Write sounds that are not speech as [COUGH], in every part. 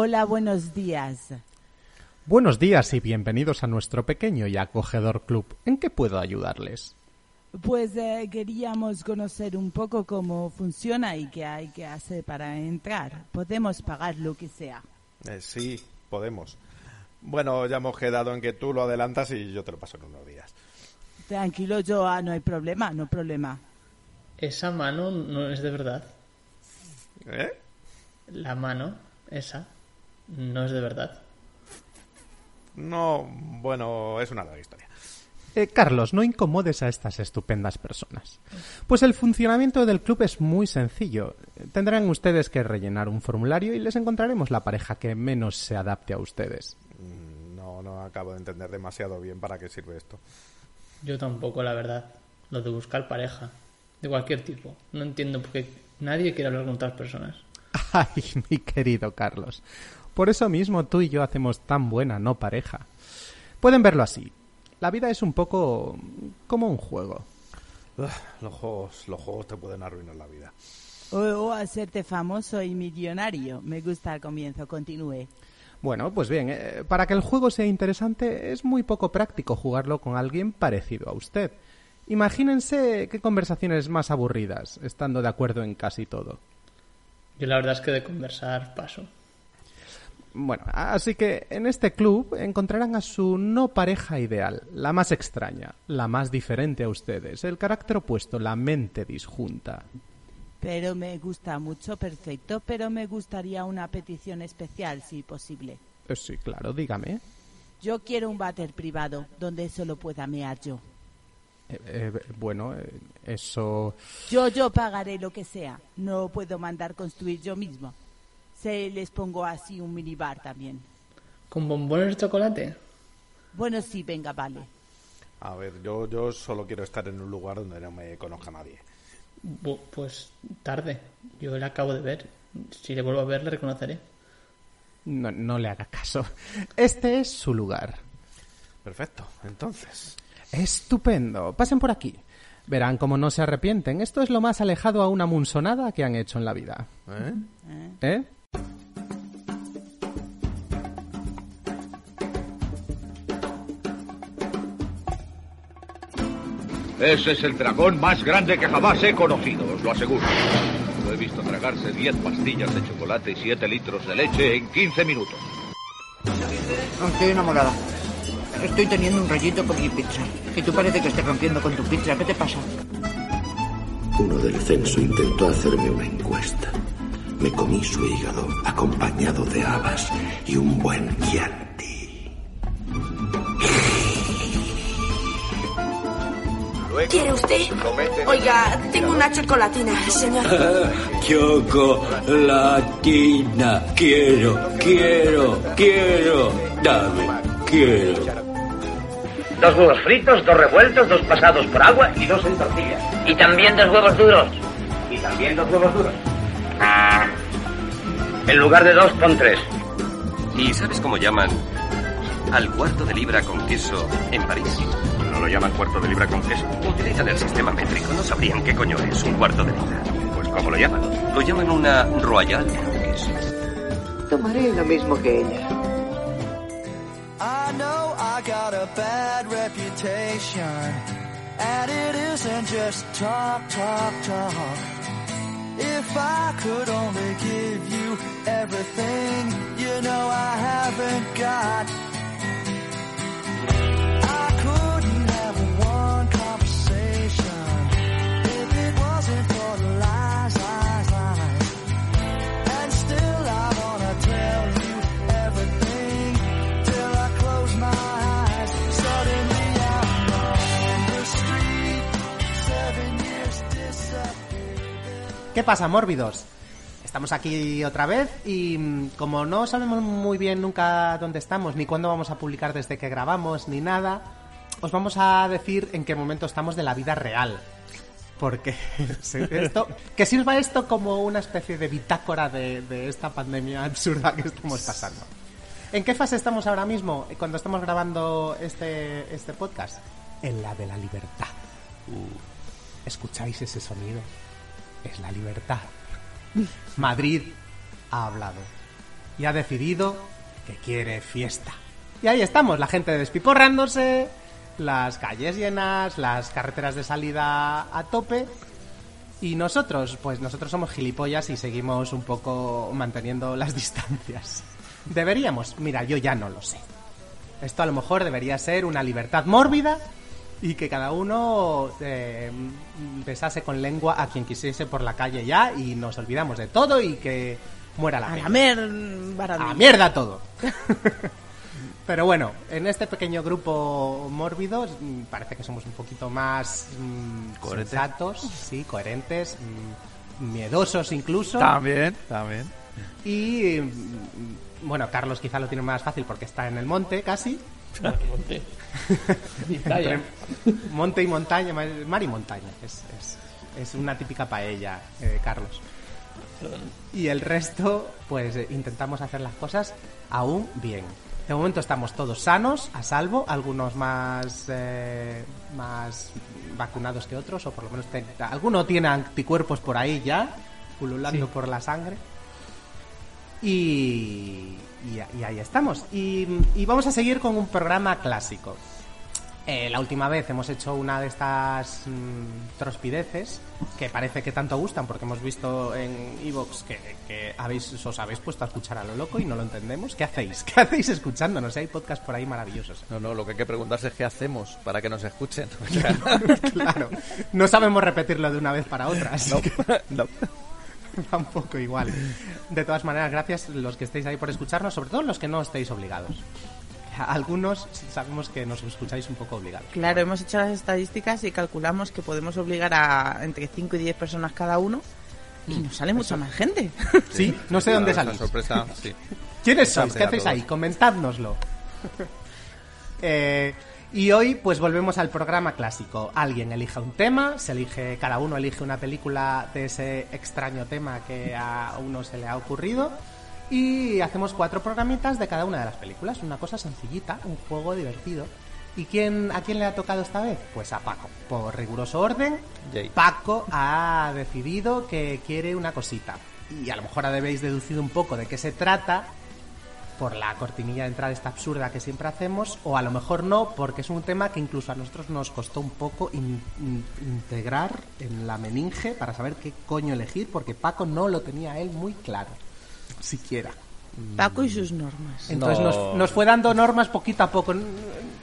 Hola, buenos días. Buenos días y bienvenidos a nuestro pequeño y acogedor club. ¿En qué puedo ayudarles? Pues eh, queríamos conocer un poco cómo funciona y qué hay que hacer para entrar. Podemos pagar lo que sea. Eh, sí, podemos. Bueno, ya hemos quedado en que tú lo adelantas y yo te lo paso en unos días. Tranquilo, yo, ah, no hay problema, no hay problema. Esa mano no es de verdad. ¿Eh? La mano, esa, no es de verdad. No, bueno, es una larga historia. Eh, Carlos, no incomodes a estas estupendas personas. Pues el funcionamiento del club es muy sencillo. Tendrán ustedes que rellenar un formulario y les encontraremos la pareja que menos se adapte a ustedes. Mm, No, no acabo de entender demasiado bien para qué sirve esto. Yo tampoco, la verdad. Lo de buscar pareja. De cualquier tipo. No entiendo por qué nadie quiere hablar con otras personas. [LAUGHS] Ay, mi querido Carlos. Por eso mismo tú y yo hacemos tan buena no pareja. Pueden verlo así. La vida es un poco como un juego. Los juegos, los juegos te pueden arruinar la vida. O, o hacerte famoso y millonario. Me gusta el comienzo, continúe. Bueno, pues bien, eh, para que el juego sea interesante es muy poco práctico jugarlo con alguien parecido a usted. Imagínense qué conversaciones más aburridas, estando de acuerdo en casi todo. Yo la verdad es que de conversar paso. Bueno, así que en este club encontrarán a su no pareja ideal, la más extraña, la más diferente a ustedes, el carácter opuesto, la mente disjunta. Pero me gusta mucho, perfecto, pero me gustaría una petición especial, si posible. Eh, sí, claro, dígame. Yo quiero un váter privado, donde solo pueda mear yo. Eh, eh, bueno, eh, eso... Yo, yo pagaré lo que sea. No puedo mandar construir yo mismo. Se les pongo así un minibar también. ¿Con bombones de chocolate? Bueno, sí, venga, vale. A ver, yo, yo solo quiero estar en un lugar donde no me conozca nadie. Bu- Pues tarde. Yo le acabo de ver. Si le vuelvo a ver, le reconoceré. No, no le haga caso. Este es su lugar. Perfecto, entonces. Estupendo. Pasen por aquí. Verán cómo no se arrepienten. Esto es lo más alejado a una munsonada que han hecho en la vida. ¿Eh? ¿Eh? Ese es el dragón más grande que jamás he conocido, os lo aseguro. Lo he visto tragarse 10 pastillas de chocolate y 7 litros de leche en 15 minutos. Estoy enamorada. Estoy teniendo un rollito con mi pizza. Y tú parece que estés rompiendo con tu pizza. ¿Qué te pasa? Uno del censo intentó hacerme una encuesta. Me comí su hígado acompañado de habas y un buen chianti. ¿Quiere usted? Oiga, tengo una chocolatina, señor. [LAUGHS] Chocolatina. Quiero, quiero, quiero. Dame, quiero. Dos huevos fritos, dos revueltos, dos pasados por agua y dos en tortillas. Y también dos huevos duros. Y también dos huevos duros. En lugar de dos, pon tres. ¿Y sabes cómo llaman al cuarto de libra con queso en París? ¿No lo llaman cuarto de libra con queso? Utilizan el sistema métrico, no sabrían qué coño es un cuarto de libra. Pues ¿cómo lo llaman? Lo llaman una royal con queso. Tomaré lo mismo que ella. I know I got a bad reputation, and it isn't just talk, talk, talk. If I could only give you everything, you know I haven't got. Pasa, mórbidos? Estamos aquí otra vez y mm, como no sabemos muy bien nunca dónde estamos, ni cuándo vamos a publicar desde que grabamos, ni nada, os vamos a decir en qué momento estamos de la vida real. Porque [LAUGHS] sí, esto, que sirva esto como una especie de bitácora de, de esta pandemia absurda que estamos pasando. ¿En qué fase estamos ahora mismo cuando estamos grabando este, este podcast? En la de la libertad. ¿Escucháis ese sonido? Es la libertad. Madrid ha hablado. y ha decidido que quiere fiesta. Y ahí estamos, la gente despiporrándose, las calles llenas, las carreteras de salida a tope. Y nosotros, pues nosotros somos gilipollas y seguimos un poco manteniendo [LAUGHS] las distancias. Deberíamos, mira, yo ya no lo sé. Esto a lo mejor debería ser una libertad mórbida y que cada uno eh, besase con lengua a quien quisiese por la calle ya y nos olvidamos de todo y que muera la A la mer... A mierda todo. [LAUGHS] Pero bueno, en este pequeño grupo mórbido mm, parece que somos un poquito más mm, Coherentes. sensatos, sí, coherentes, mm, miedosos incluso. También, también. Y mm, bueno, Carlos quizá lo tiene más fácil porque está en el monte casi. Monte. Monte y montaña, mar y montaña. Es, es- es una típica paella, eh, Carlos. Y el resto, pues eh, intentamos hacer las cosas aún bien. De momento estamos todos sanos, a salvo, algunos más, eh, más vacunados que otros, o por lo menos te- alguno tiene anticuerpos por ahí ya, pululando Sí. por la sangre. Y, y, y ahí estamos. Y, y vamos a seguir con un programa clásico. Eh, la última vez hemos hecho una de estas mm, trospideces que parece que tanto gustan porque hemos visto en Evox que, que habéis, os habéis puesto a escuchar a lo loco y no lo entendemos. ¿Qué hacéis? [LAUGHS] ¿Qué hacéis escuchándonos? Hay podcasts por ahí maravillosos. No, no, lo que hay que preguntarse es qué hacemos para que nos escuchen. [LAUGHS] claro. No sabemos repetirlo de una vez para otra. así [LAUGHS] No, que no. Va un poco igual. De todas maneras, gracias los que estéis ahí por escucharnos, sobre todo los que no estéis obligados. Algunos sabemos que nos escucháis un poco obligados. Claro, hemos hecho las estadísticas y calculamos que podemos obligar a entre 5 y 10 personas cada uno y nos sale mucha más gente. [LAUGHS] Sí, no sé dónde salís. sorpresa, sí. ¿Quiénes sois? ¿Qué hacéis ahí? Comentádnoslo. [LAUGHS] Eh, y hoy pues volvemos al programa clásico. Alguien elige un tema, se elige, cada uno elige una película de ese extraño tema que a uno se le ha ocurrido y hacemos cuatro programitas de cada una de las películas. Una cosa sencillita, un juego divertido. ¿Y quién, a quién le ha tocado esta vez? Pues a Paco. Por riguroso orden, Yay. Paco ha decidido que quiere una cosita. Y a lo mejor habéis deducido un poco de qué se trata por la cortinilla de entrada esta absurda que siempre hacemos, o a lo mejor no, porque es un tema que incluso a nosotros nos costó un poco in- in- integrar en la meninge para saber qué coño elegir, porque Paco no lo tenía él muy claro, siquiera. Paco y sus normas. Entonces No. nos, nos fue dando normas poquito a poco.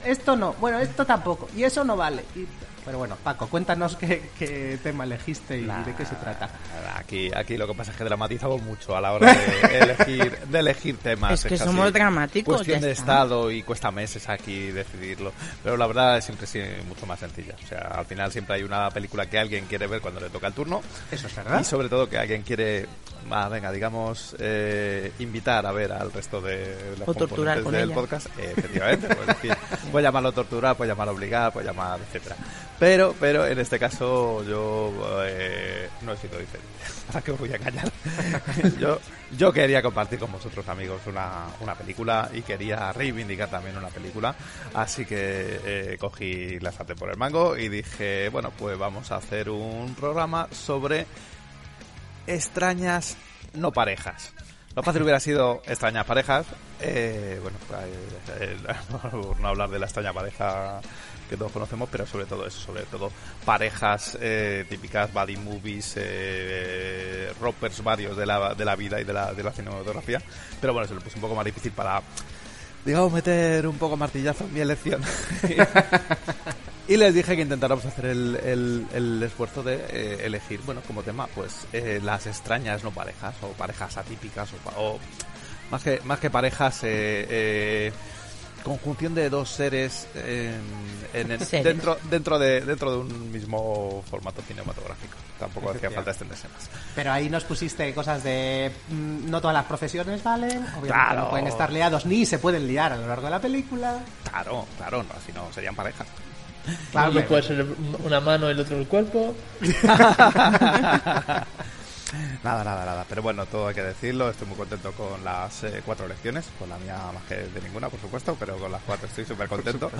Esto no, bueno, esto tampoco, y eso no vale. Y- pero bueno, Paco, cuéntanos qué, qué tema elegiste y de qué se trata. Aquí, aquí lo que pasa es que dramatizamos mucho a la hora de [LAUGHS] elegir, de elegir temas. Es que somos dramáticos, Cuestión de estado y cuesta meses aquí decidirlo. Pero la verdad es siempre sí, mucho más sencilla. O sea, al final siempre hay una película que alguien quiere ver cuando le toca el turno. Eso es verdad. Y sobre todo que alguien quiere, va, venga, digamos, eh, invitar a ver al resto de los O torturar componentes con del ella. podcast. Eh, efectivamente, pues, decir, puede llamarlo torturar, puede llamarlo obligar, puede llamar, etcétera. Pero, pero en este caso yo eh, no he sido diferente. [LAUGHS] ¿Para qué os voy a engañar? [LAUGHS] yo, yo quería compartir con vosotros, amigos, una, una película y quería reivindicar también una película. Así que eh, cogí la sartén por el mango y dije, bueno, pues vamos a hacer un programa sobre extrañas no parejas. Lo fácil hubiera sido extrañas parejas. eh, bueno, eh, eh, [LAUGHS] no hablar de la extraña pareja que todos conocemos, pero sobre todo eso, sobre todo parejas eh, típicas, buddy movies, eh, roppers varios de la, de la vida y de la, de la cinematografía. Pero bueno, se lo puse un poco más difícil para, digamos, meter un poco martillazo en mi elección. [LAUGHS] Y les dije que intentáramos hacer el, el- el esfuerzo de eh, elegir, bueno, como tema, pues eh, las extrañas no parejas o parejas atípicas o, o más que más que parejas, eh, eh, conjunción de dos seres en- en el- Seres. dentro dentro de dentro de un mismo formato cinematográfico. Tampoco hacía falta extenderse más. Pero ahí nos pusiste cosas de mm, no todas las profesiones valen, obviamente Claro. no pueden estar liados ni se pueden liar a lo largo de la película. Claro, claro, no, así no serían parejas. Claro, Uno puede ser una mano, el otro el cuerpo. [LAUGHS] [LAUGHS] Nada, nada, nada. Pero bueno, todo hay que decirlo. Estoy muy contento con las eh, cuatro elecciones. Con la mía más que de ninguna, por supuesto. Pero con las cuatro estoy súper contento.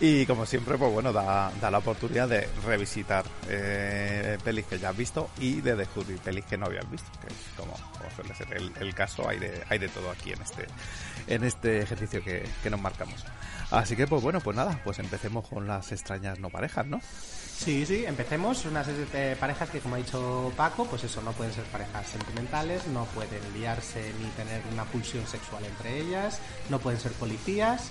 Y como siempre, pues bueno, da, da la oportunidad de revisitar eh, pelis que ya has visto y de descubrir pelis que no habías visto. Que es como, como suele ser el, el caso, hay de, hay de todo aquí en este, en este ejercicio que, que nos marcamos. Así que, pues bueno, pues nada, pues empecemos con las extrañas no parejas, ¿no? Sí, sí, empecemos. Unas eh, parejas que, como ha dicho Paco, pues eso, no pueden ser parejas sentimentales, no pueden liarse ni tener una pulsión sexual entre ellas, no pueden ser policías.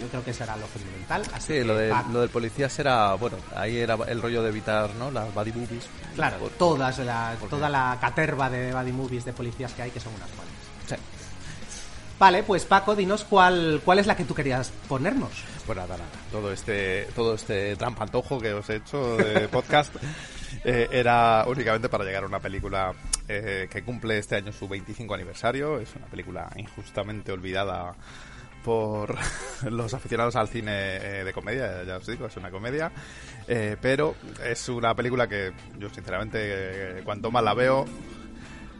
Yo creo que será lo fundamental. Así Sí, que, lo, de, Paco, lo del policía será, bueno, ahí era el rollo de evitar, ¿no? Las body movies. Claro, Por- todas la, porque- toda la caterva de body movies de policías que hay, que son unas cuantas. Vale, pues Paco, dinos cuál, cuál es la que tú querías ponernos. Pues nada, nada. Todo este, todo este trampantojo que os he hecho de [LAUGHS] podcast eh, era únicamente para llegar a una película eh, que cumple este año su 25 aniversario. Es una película injustamente olvidada por [LAUGHS] los aficionados al cine eh, de comedia, ya os digo, es una comedia. Eh, pero es una película que yo sinceramente, eh, cuanto más la veo,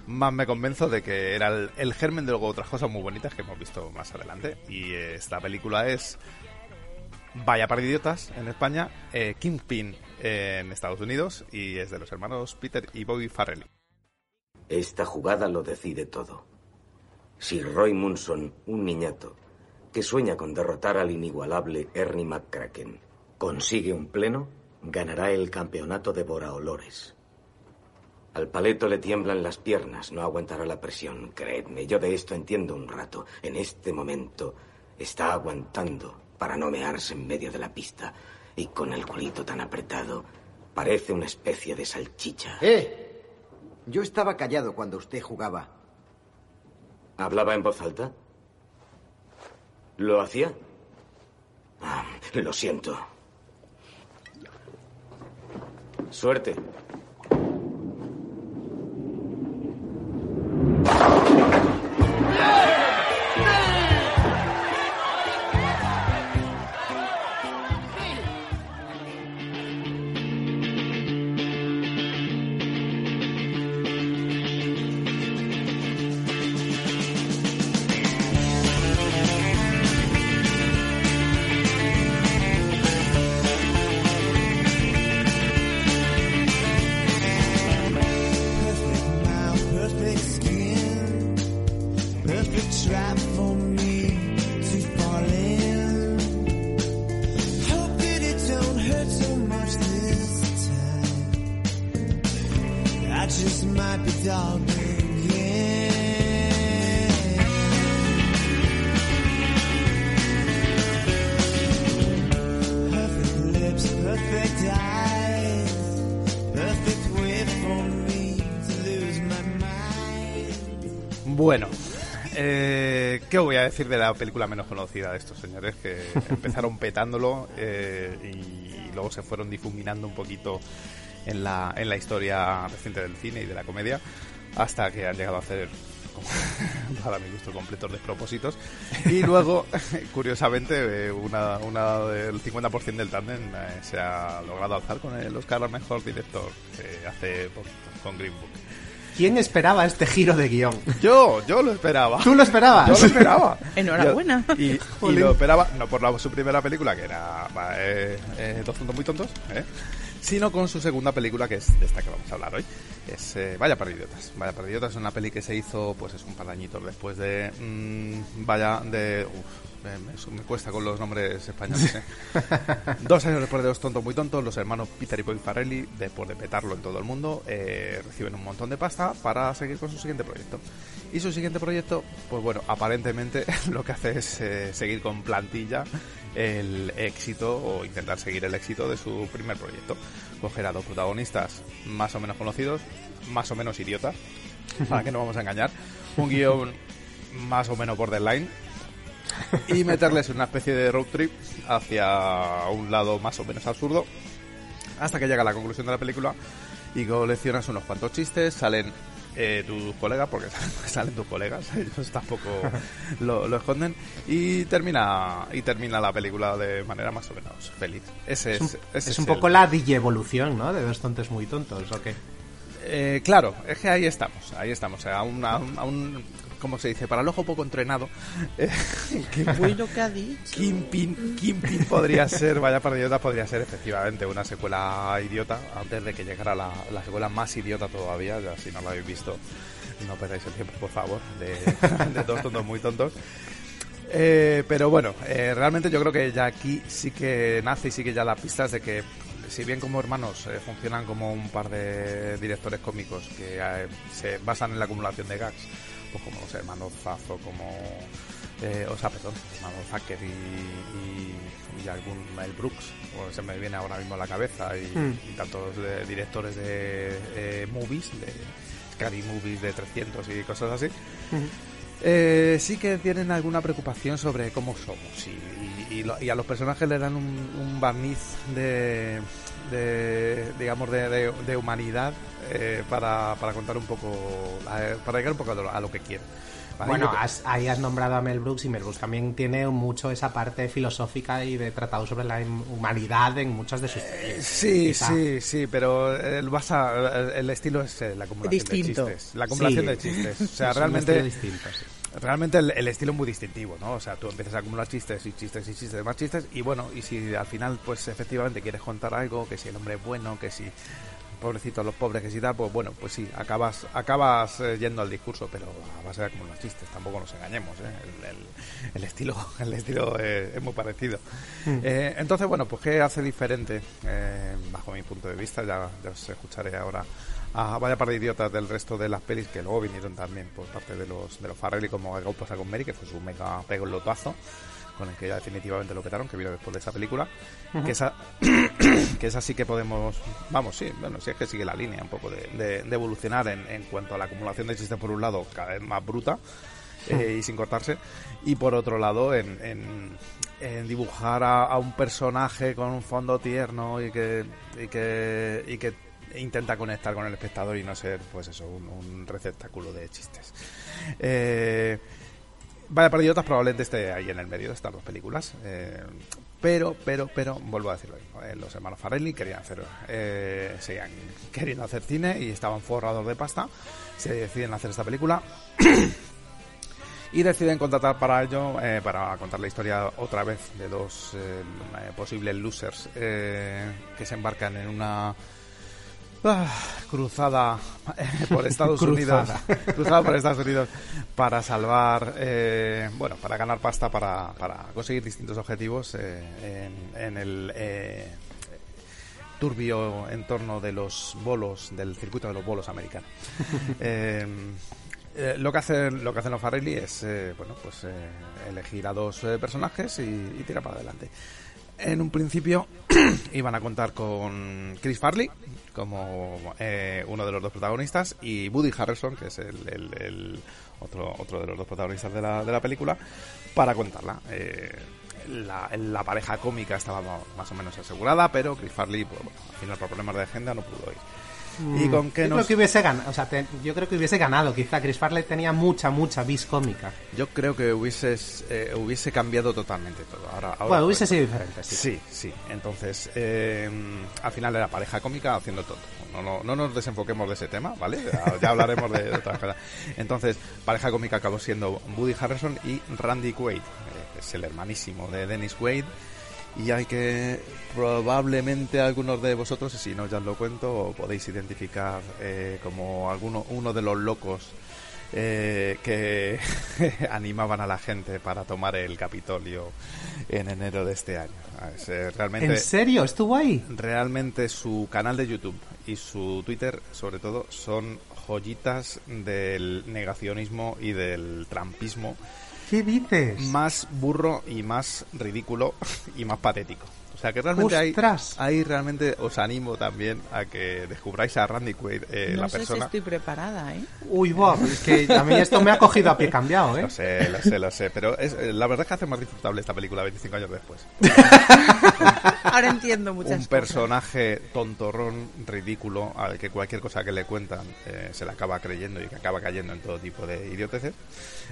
más me convenzo de que era el, germen de luego otras cosas muy bonitas que hemos visto más adelante. Y esta película es Vaya para idiotas en España, eh, Kingpin en Estados Unidos y es de los hermanos Peter y Bobby Farrelly. Esta jugada lo decide todo. Si Roy Munson, un niñato, que sueña con derrotar al inigualable Ernie McCracken, consigue un pleno, ganará el campeonato de Olores. Al paleto le tiemblan las piernas, no aguantará la presión, creedme, yo de esto entiendo un rato. En este momento está aguantando para no mearse en medio de la pista y con el culito tan apretado parece una especie de salchicha. ¡Eh! Yo estaba callado cuando usted jugaba. ¿Hablaba en voz alta? ¿Lo hacía? Ah, lo siento. Suerte. ¿Qué voy a decir de la película menos conocida de estos señores que [LAUGHS] empezaron petándolo eh, y luego se fueron difuminando un poquito en la, en la historia reciente del cine y de la comedia hasta que han llegado a hacer como, [LAUGHS] para mi gusto completos despropósitos. Y [LAUGHS] luego curiosamente eh, una, una del 50% del tándem eh, se ha logrado alzar con el Oscar a mejor director hace poquito con Green Book ¿Quién esperaba este giro de guion? yo, yo lo esperaba. ¿Tú lo esperabas? Yo lo esperaba. [LAUGHS] Enhorabuena. Y, lo esperaba, no por la, su primera película, que era eh, eh, Dos tontos muy tontos, ¿eh? sino con su segunda película, que es de esta que vamos a hablar hoy. Es eh, Vaya para idiotas. Vaya para idiotas es una peli que se hizo, pues es un par de añitos después de... mm, vaya, de... uf, me, me- me cuesta con los nombres españoles. ¿eh? [LAUGHS] Dos años después de Dos tontos muy tontos, los hermanos Peter y Bobby Farrelly, después de petarlo en todo el mundo, eh, reciben un montón de pasta para seguir con su siguiente proyecto. Y su siguiente proyecto, pues bueno, aparentemente [LAUGHS] lo que hace es eh, seguir con plantilla el éxito o intentar seguir el éxito de su primer proyecto. Coger a dos protagonistas más o menos conocidos, más o menos idiotas, para que no vamos a engañar, un guion más o menos borderline y meterles en una especie de road trip hacia un lado más o menos absurdo hasta que llega la conclusión de la película y coleccionas unos cuantos chistes, salen eh, tus colegas, porque [LAUGHS] salen tus colegas, ellos tampoco [LAUGHS] lo, lo esconden, y termina y termina la película de manera más o menos feliz. Ese es, Es un, ese es un poco la evolución, ¿no? De dos tontos muy tontos, ¿o qué? Eh, claro, es que ahí estamos, ahí estamos, a un, a un, a un- ¿cómo se dice? Para el ojo poco entrenado, eh, [LAUGHS] Qué bueno que ha dicho. Kingpin, Kingpin podría ser, vaya para idiota, podría ser efectivamente una secuela idiota, antes de que llegara la, la secuela más idiota todavía, ya si no lo habéis visto, no perdáis el tiempo, por favor, de, [LAUGHS] de dos tontos muy tontos. Eh, pero bueno, eh, realmente yo creo que ya aquí sí que nace y sí que ya da pistas de que, si bien como hermanos eh, funcionan como un par de directores cómicos que eh, se basan en la acumulación de gags, pues como los hermanos Zazo, como. Eh, o sea, perdón, hermano Zucker y, y, y algún Mel Brooks, o se me viene ahora mismo a la cabeza, y, Mm. y tantos eh, directores de eh, movies, de Scary Movies de 300 y cosas así. Eh, sí que tienen alguna preocupación sobre cómo somos y, y- lo- y a los personajes le dan un, un barniz de, de, digamos de, de- de humanidad eh, para, para contar un poco eh, para llegar un poco a lo, a lo que quieren ¿vale? Bueno, has- ahí has nombrado a Mel Brooks y Mel Brooks también tiene mucho esa parte filosófica y de tratado sobre la humanidad en muchas de sus. Eh, Sí, Quizá. sí, sí, pero el, basa, el, el estilo es eh, la acumulación Distinto. de chistes. La acumulación Sí. de chistes. O sea, Es realmente. distinto, sí. Realmente el, el estilo es muy distintivo, ¿no? O sea, tú empiezas a acumular chistes y chistes y chistes, más chistes, y bueno, y si al final, pues efectivamente quieres contar algo, que si el hombre es bueno, que si pobrecito los pobres, que si da, pues bueno, pues sí, acabas acabas eh, yendo al discurso, pero a base de acumular chistes, tampoco nos engañemos, ¿eh? El, el- el estilo, [LAUGHS] el estilo eh, es muy parecido. Mm. Eh, entonces, bueno, pues ¿qué hace diferente, eh, bajo mi punto de vista? Ya, ya os escucharé ahora a vaya par de idiotas del resto de las pelis que luego vinieron también por parte de los de los Farrelly como algo pasa con Mary que fue su mega pelotazo con el que ya definitivamente lo petaron que vino después de esa película. Que esa [COUGHS] que esa sí que podemos vamos sí bueno sí es que sigue la línea un poco de, de- de evolucionar en, en cuanto a la acumulación de chistes por un lado cada vez más bruta eh, y sin cortarse y por otro lado en, en- en dibujar a, a un personaje con un fondo tierno y que y que, y que intenta conectar con el espectador y no ser pues eso un, un receptáculo de chistes eh, Vaya para idiotas probablemente esté ahí en el medio de estas dos películas. eh, pero, pero, pero, vuelvo a decir lo mismo. eh, los hermanos Farrelly querían hacer, eh, seguían queriendo hacer cine y estaban forrados de pasta. Se deciden hacer esta película. [COUGHS] y deciden contratar para ello, eh, para contar la historia otra vez de dos eh, posibles losers que se embarcan en una ah, cruzada eh, por [LAUGHS] Estados Unidos, Cruzada. por Estados Unidos para salvar, eh, bueno, para ganar pasta, para, para conseguir distintos objetivos eh, en, en el eh, turbio entorno de los bolos, del circuito de los bolos americanos. [LAUGHS] Eh, eh, lo que hacen lo que hacen los Farrelly es eh, bueno pues eh, elegir a dos eh, personajes y, y tirar para adelante en un principio [CLEARS THROAT] iban a contar con Chris Farley como eh, uno de los dos protagonistas y Woody Harrelson que es el, el- otro otro de los dos protagonistas de la, de la película para contarla. Eh, la, pareja cómica estaba más o menos asegurada pero Chris Farley pues, al final por problemas de agenda no pudo ir y Mm, con qué yo nos creo que hubiese ganado, o sea, te- yo creo que hubiese ganado, quizá Chris Farley tenía mucha, mucha vis cómica. Yo creo que hubieses, eh, hubiese cambiado totalmente todo. Ahora, ahora Bueno, hubiese pues, sido diferente, sí. Sí, sí. Entonces, eh, al final era pareja cómica haciendo todo. No, no, no nos desenfoquemos de ese tema, ¿vale? Ya, ya hablaremos de, de otras cosas. Entonces, pareja cómica acabó siendo Woody Harrelson y Randy Quaid, eh, que es el hermanísimo de Dennis Quaid. Y hay que, probablemente algunos de vosotros, si no ya os lo cuento, podéis identificar eh, como alguno, uno de los locos eh, que [LAUGHS] animaban a la gente para tomar el Capitolio en enero de este año. Es, eh, realmente, ¿En serio? ¿Estuvo ahí? Realmente su canal de YouTube y su Twitter, sobre todo, son joyitas del negacionismo y del trampismo ¿Qué dices? más burro y más ridículo y más patético. O sea que realmente ahí, ahí realmente os animo también a que descubráis a Randy Quaid, eh, no la sé persona. si estoy preparada, ¿eh? Uy, Bob, es que a mí esto me ha cogido a pie cambiado, ¿eh? Lo sé, lo sé, lo sé, pero es, eh, la verdad es que hace más disfrutable esta película 25 años después. [LAUGHS] Ahora entiendo muchas un cosas. personaje tontorrón, ridículo, al que cualquier cosa que le cuentan eh, se le acaba creyendo y que acaba cayendo en todo tipo de idioteces.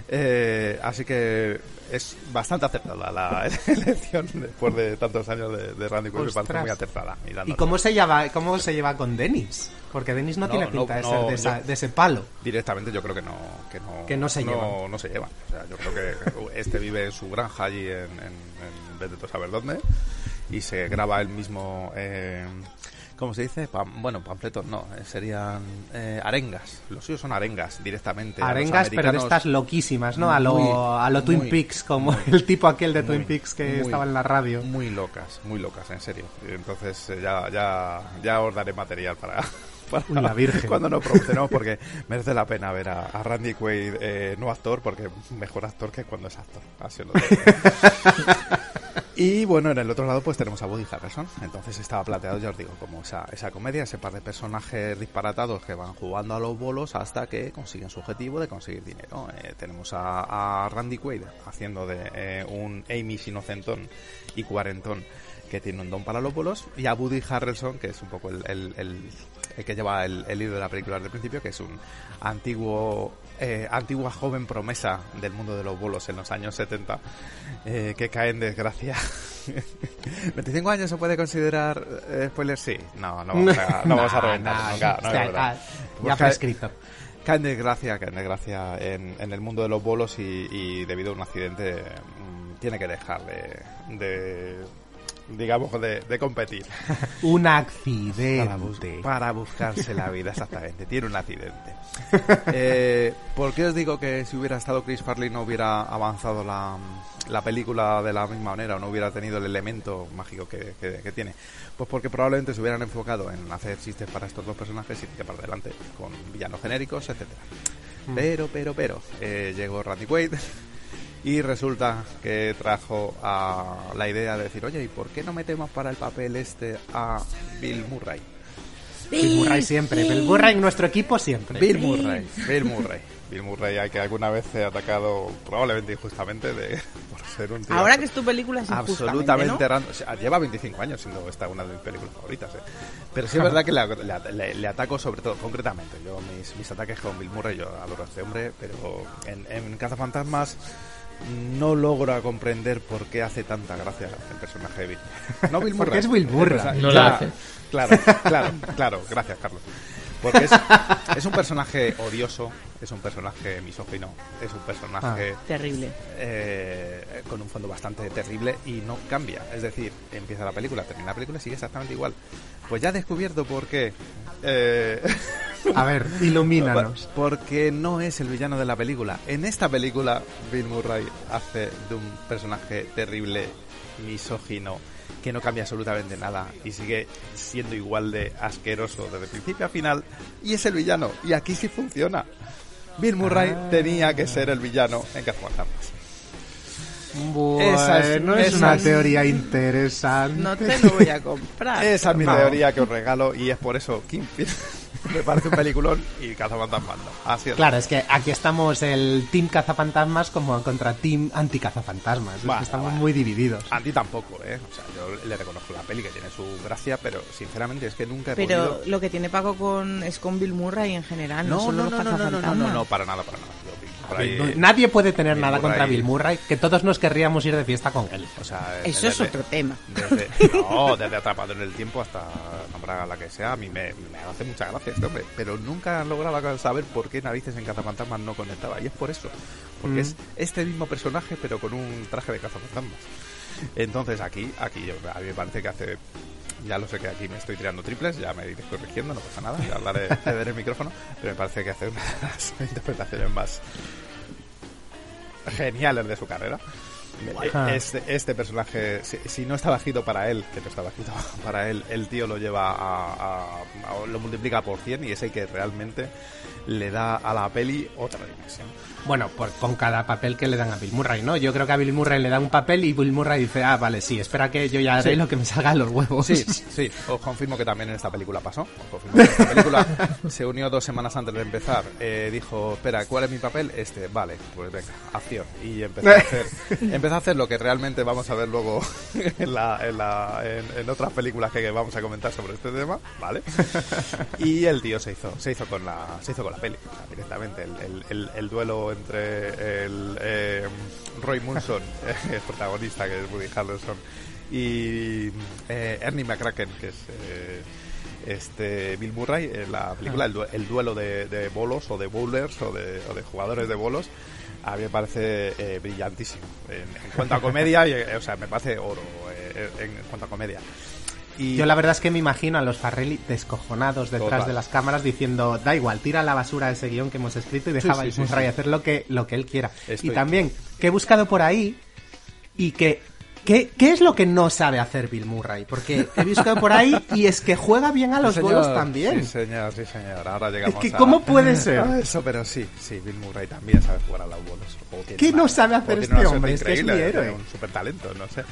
Eh, así que es bastante acertada la [LAUGHS] elección después de tantos años de, de Randy Quaid, me parece muy acertada. ¿Y cómo se lleva, cómo se lleva con Dennis? Porque Dennis no, tiene pinta de ser de, esa- yo- de ese palo. Directamente yo creo que no que no, Que no se llevan. no se llevan. O sea, yo creo que este vive en su granja allí en, en, en vez de tú saber dónde y se graba el mismo eh, ¿Cómo se dice? Pam- bueno, panfletos no, eh, serían eh, arengas. Los suyos son arengas directamente. Arengas, pero de estas loquísimas, ¿no? A lo, a lo Twin Peaks, como muy, el tipo aquel de Twin Peaks que estaba en la radio. Muy locas, muy locas, en serio. Entonces eh, ya, ya, ya os daré material para, para Uy, la Virgen. cuando nos promocionemos porque merece la pena ver a, a Randy Quaid eh, no actor porque mejor actor que cuando es actor. Así lo. [LAUGHS] Y bueno, en el otro lado pues tenemos a Woody Harrelson. Entonces estaba planteado, ya os digo, como esa, esa comedia, ese par de personajes disparatados que van jugando a los bolos hasta que consiguen su objetivo de conseguir dinero. Eh, tenemos a, a Randy Quaid haciendo de eh, un Amy inocentón y cuarentón que tiene un don para los bolos y a Woody Harrelson que es un poco el, el- el- el que lleva el, el hilo de la película desde el principio que es un antiguo eh, antigua joven promesa del mundo de los bolos en los años 70 eh, que cae en desgracia [LAUGHS] 25 años se puede considerar eh, spoiler sí no no vamos a, no vamos a [LAUGHS] reventar no, nunca, no, o sea, es verdad. ya cae- prescrito. cae en desgracia cae en desgracia en, en el mundo de los bolos y, y debido a un accidente mm, tiene que dejar de, de digamos de, de competir [LAUGHS] Un para, accidente. bus- para buscarse la vida, exactamente. Tiene un accidente. [LAUGHS] Eh, ¿Por qué os digo que si hubiera estado Chris Farley no hubiera avanzado la, la película de la misma manera o no hubiera tenido el elemento mágico que, que- que tiene? Pues porque probablemente se hubieran enfocado en hacer chistes para estos dos personajes y que para adelante con villanos genéricos, etcétera. Mm. Pero, pero, pero, eh, llegó Randy Quaid y resulta que trajo a la idea de decir, oye, ¿y por qué no metemos para el papel este a Bill Murray? Bill Murray siempre. Bill Murray en nuestro equipo siempre. Bill Murray, Bill Murray. Bill Murray, hay que alguna vez se ha atacado, probablemente injustamente, de, por ser un tío Ahora que es tu película es absolutamente ¿no? random. O sea, lleva 25 años siendo esta una de mis películas favoritas. ¿eh? Pero sí es verdad que le, le- le- le ataco sobre todo, concretamente. Yo mis, mis ataques con Bill Murray, yo adoro a este hombre, pero en, en Cazafantasmas no logro comprender por qué hace tanta gracia el personaje de Bill. No Bill [LAUGHS] Murray. Porque es Bill [LAUGHS] Murray. El personaje- No la hace. Claro, claro, claro. Gracias, Carlos. Porque es, es un personaje odioso, es un personaje misógino, es un personaje Terrible. eh, con un fondo bastante terrible y no cambia. Es decir, empieza la película, termina la película y sigue exactamente igual. Pues ya he descubierto por qué. Eh, [LAUGHS] A ver, ilumínanos. [LAUGHS] Porque no es el villano de la película. En esta película, Bill Murray hace de un personaje terrible, misógino, que no cambia absolutamente nada y sigue siendo igual de asqueroso desde principio a final. Y es el villano. Y aquí sí funciona. Bill Murray Ah. tenía que ser el villano en Cazafantasmas. Bueno, Esa es- no es esa una es- teoría interesante. No te lo voy a comprar. Esa es mi No. teoría que os regalo y es por eso Kingpin me parece un peliculón y Cazafantasmas no. Así es. Claro, es que aquí estamos el Team Cazafantasmas como contra Team Anti-Cazafantasmas. Es que Bueno, estamos muy divididos. A ti tampoco, ¿eh? O sea, yo le reconozco la peli que tiene su gracia, pero sinceramente es que nunca he Pero podido... lo que tiene Paco con es con Bill Murray en general, no, No, solo no, los no, no, no, no, no, para nada, para nada. Yo, Bill Murray- Nadie puede tener Bill nada contra Bill Murray, que todos nos querríamos ir de fiesta con él. O sea, Eso es otro tema. Desde, [LAUGHS] no, desde Atrapado en el Tiempo hasta nombrar a la que sea, a mí me, me hace mucha gracia este hombre, pero nunca han logrado saber por qué narices en Cazafantasmas no conectaba, y es por eso, porque Mm. es este mismo personaje, pero con un traje de Cazafantasmas. Entonces aquí, aquí yo- a mí me parece que hace... Ya lo sé que aquí me estoy tirando triples, ya me iré corrigiendo, no pasa nada, ya hablaré, [LAUGHS] cederé el micrófono, pero me parece que hace una de las [LAUGHS] interpretaciones más geniales de su carrera. Ajá. Este, este personaje, si, si no está bajito para él, que no está bajito [LAUGHS] para él, el tío lo lleva a, a- a- lo multiplica por 100 y es el que realmente le da a la peli otra dimensión. Bueno, por, con cada papel que le dan a Bill Murray, ¿no? Yo creo que a Bill Murray le dan un papel y Bill Murray dice, ah, vale, sí, espera que yo ya haré Sí. lo que me salga de los huevos. Sí, [LAUGHS] sí, os confirmo que también en esta película pasó. Os confirmo que esta película se unió dos semanas antes de empezar. Eh, dijo, espera, ¿cuál es mi papel? Este, vale, pues venga, acción. Y empezó a hacer, [LAUGHS] empezó a hacer lo que realmente vamos a ver luego [LAUGHS] en, la, en, la, en, en otras películas que vamos a comentar sobre este tema, ¿vale? Y el tío se hizo, se hizo con la, se hizo con la peli, o sea, directamente. El, el, el, el duelo entre el eh, Roy Munson, [LAUGHS] el protagonista que es Woody Harrelson, y eh, Ernie McCracken, que es eh, este Bill Murray, en la película, el, du- el duelo de, bolos o de bowlers o de, o de jugadores de bolos, a mí me parece eh, brillantísimo. En, cuanto a comedia, [LAUGHS] eh, o sea, me parece oro eh, en, en cuanto a comedia. Y Yo la verdad es que me imagino a los Farrelly descojonados detrás Total. de las cámaras diciendo, da igual, tira a la basura ese guion que hemos escrito y dejaba sí, a sí, Murray sí. hacer lo que, lo que él quiera. Estoy- Y también, que he buscado por ahí y que... ¿Qué, ¿Qué es lo que no sabe hacer Bill Murray? Porque he buscado por ahí y es que juega bien a los bolos también. Sí, señor, sí, señor. Ahora llegamos que a- ¿cómo puede ser? a eso, pero sí, sí, Bill Murray también sabe jugar a los bolos. ¿Qué no sabe hacer este hombre? Es que es mi héroe. un super talento, no sé.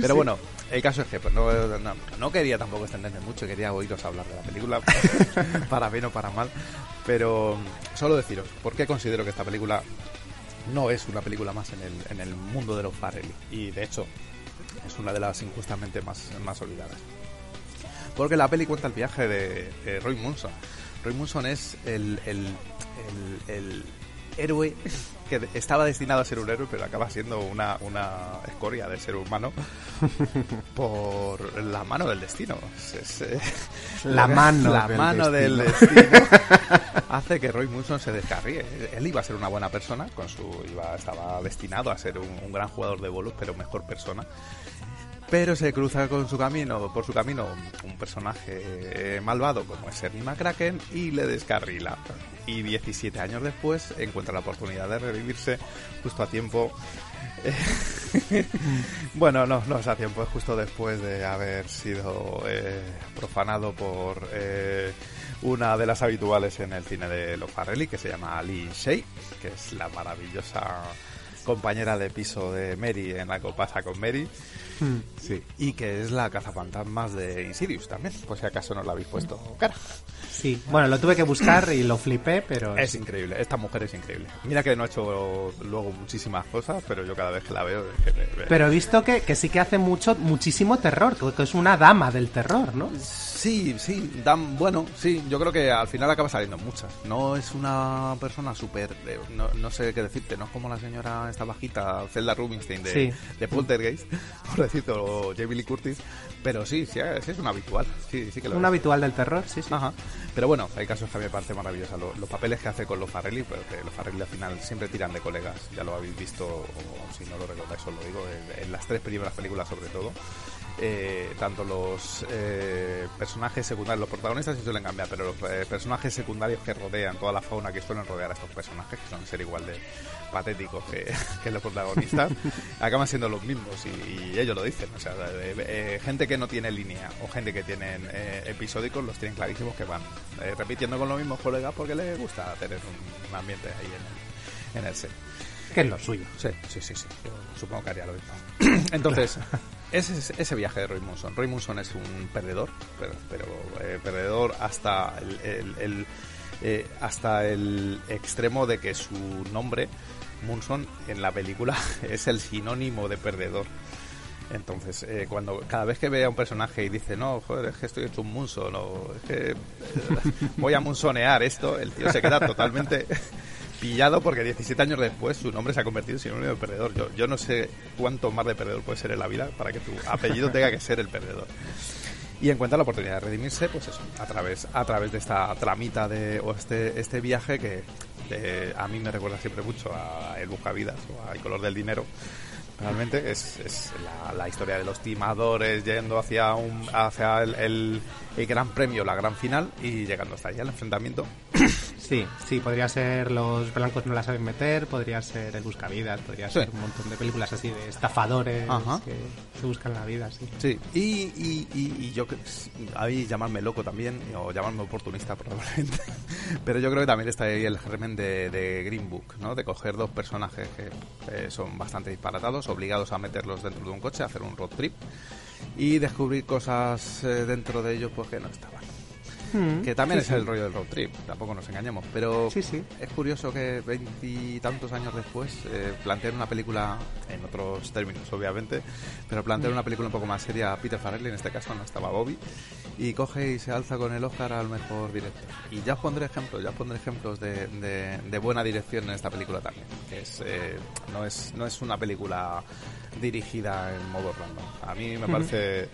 Pero bueno, el caso es que pues, no, no, no quería tampoco extenderme mucho, quería oíros hablar de la película, [LAUGHS] para bien o para mal. Pero solo deciros, ¿por qué considero que esta película no es una película más en el, en el mundo de los Farrelly? Y de hecho, es una de las injustamente más, más olvidadas. Porque la peli cuenta el viaje de, de Roy Munson. Roy Munson es el, el, el, el héroe que estaba destinado a ser un héroe, pero acaba siendo una, una escoria de ser humano [LAUGHS] por la mano del destino. Es- es, eh, La mano la del mano del destino. destino [LAUGHS] hace que Roy Munson se descarríe. Él iba a ser una buena persona, con su iba, estaba destinado a ser un, un gran jugador de bolos, pero mejor persona. Pero se cruza con su camino, por su camino, un personaje eh, malvado como es Ernie McCracken y le descarrila. Y 17 años después encuentra la oportunidad de revivirse justo a tiempo. [LAUGHS] Bueno, no, no es a tiempo, es justo después de haber sido eh, profanado por eh, una de las habituales en el cine de los Farrelly, que se llama Lee Shea, que es la maravillosa compañera de piso de Mary en la que pasa con Mary. Hmm. Sí. Y que es la cazafantasmas de Insidious también, por si acaso no la habéis puesto cara. Sí, bueno, lo tuve que buscar y lo flipé, pero... Es increíble, esta mujer es increíble. Mira que no ha hecho luego muchísimas cosas, pero yo cada vez que la veo... es que me- me- Pero he visto que, que sí que hace mucho, muchísimo terror, que es una dama del terror, ¿no? Sí, sí, dan, bueno, sí, yo creo que al final acaba saliendo muchas. No es una persona súper, eh, no, no sé qué decirte, no es como la señora esta bajita, Zelda Rubinstein de, Sí. de Poltergeist, [LAUGHS] por decirte, o Jamie Lee Curtis, pero sí, sí, sí es un habitual, sí, sí que lo Un es. habitual del terror, sí, sí. Ajá. Pero bueno, hay casos que a mí me parece maravillosa. Lo- los papeles que hace con los Farrelly, pues que los Farrelly al final siempre tiran de colegas. Ya lo habéis visto, o si no lo recordáis, os lo digo, en, en las tres primeras películas sobre todo. Eh, tanto los eh, personajes secundarios, los protagonistas sí suelen cambiar, pero los eh, personajes secundarios que rodean, toda la fauna que suelen rodear a estos personajes, que suelen ser igual de patéticos que, [LAUGHS] que los protagonistas, [LAUGHS] acaban siendo los mismos y, y ellos lo dicen. O sea, eh, gente que no tiene línea o gente que tienen eh, episódicos los tienen clarísimos que van eh, repitiendo con los mismos colegas porque les gusta tener un, un ambiente ahí en el, en el set. Que es lo suyo. Sí, sí, sí, sí. Yo supongo que haría lo mismo. [CLEARS THROAT] Entonces, [CLEARS THROAT] ese, es ese viaje de Roy Munson. Roy Munson es un perdedor, pero, pero, eh, perdedor hasta el, el- el, eh, hasta el extremo de que su nombre, Munson, en la película [LAUGHS] es el sinónimo de perdedor. Entonces, eh, cuando cada vez que ve a un personaje y dice, no, joder, es que estoy hecho un munson, o es que eh, [LAUGHS] voy a munsonear esto, el tío se queda [LAUGHS] totalmente pillado porque 17 años después su nombre se ha convertido en sinónimo de perdedor. Yo, yo no sé cuánto más de perdedor puede ser en la vida para que tu apellido tenga que ser el perdedor. Y encuentra la oportunidad de redimirse, pues eso, a través, a través de esta tramita de, o este, este viaje que a mí me recuerda siempre mucho a El Buscavidas o a El Color del Dinero. Realmente es, es la, historia de los timadores yendo hacia un hacia el- el gran premio, la gran final y llegando hasta allá el enfrentamiento. [COUGHS] Sí, sí, podría ser Los blancos no la saben meter, podría ser El buscavidas, podría Sí. ser un montón de películas así de estafadores Ajá. que se buscan la vida, sí. Sí, y, y, y, y yo, que- ahí llamarme loco también, o llamarme oportunista [LAUGHS] probablemente, pero yo creo que también está ahí el germen de, de Green Book, ¿no? De coger dos personajes que eh, son bastante disparatados, obligados a meterlos dentro de un coche, a hacer un road trip, y descubrir cosas eh, dentro de ellos pues que no estaban. Mm, que también sí, es sí. el rollo del road trip, tampoco nos engañemos. Pero Sí, es curioso que veintitantos años después eh, planteen una película, en otros términos obviamente, pero planteen una película un poco más seria a Peter Farrelly, en este caso no estaba Bobby, y coge y se alza con el Oscar al mejor director. Y ya os pondré ejemplos, ya os pondré ejemplos de, de- de buena dirección en esta película también, que es, eh, no, es, no es una película dirigida en modo random. A mí me parece...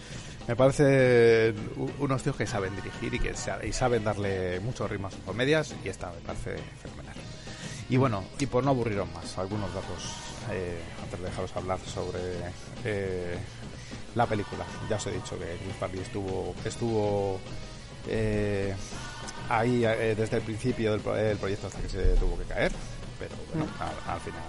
Me parece unos tíos que saben dirigir y que y saben darle mucho ritmo a sus comedias y esta me parece fenomenal. Y bueno, y por no aburriros más, algunos datos eh, antes de dejaros hablar sobre eh, la película. Ya os he dicho que Chris Farley estuvo estuvo eh, ahí eh, desde el principio del pro- el proyecto hasta que se tuvo que caer, pero bueno, al, al final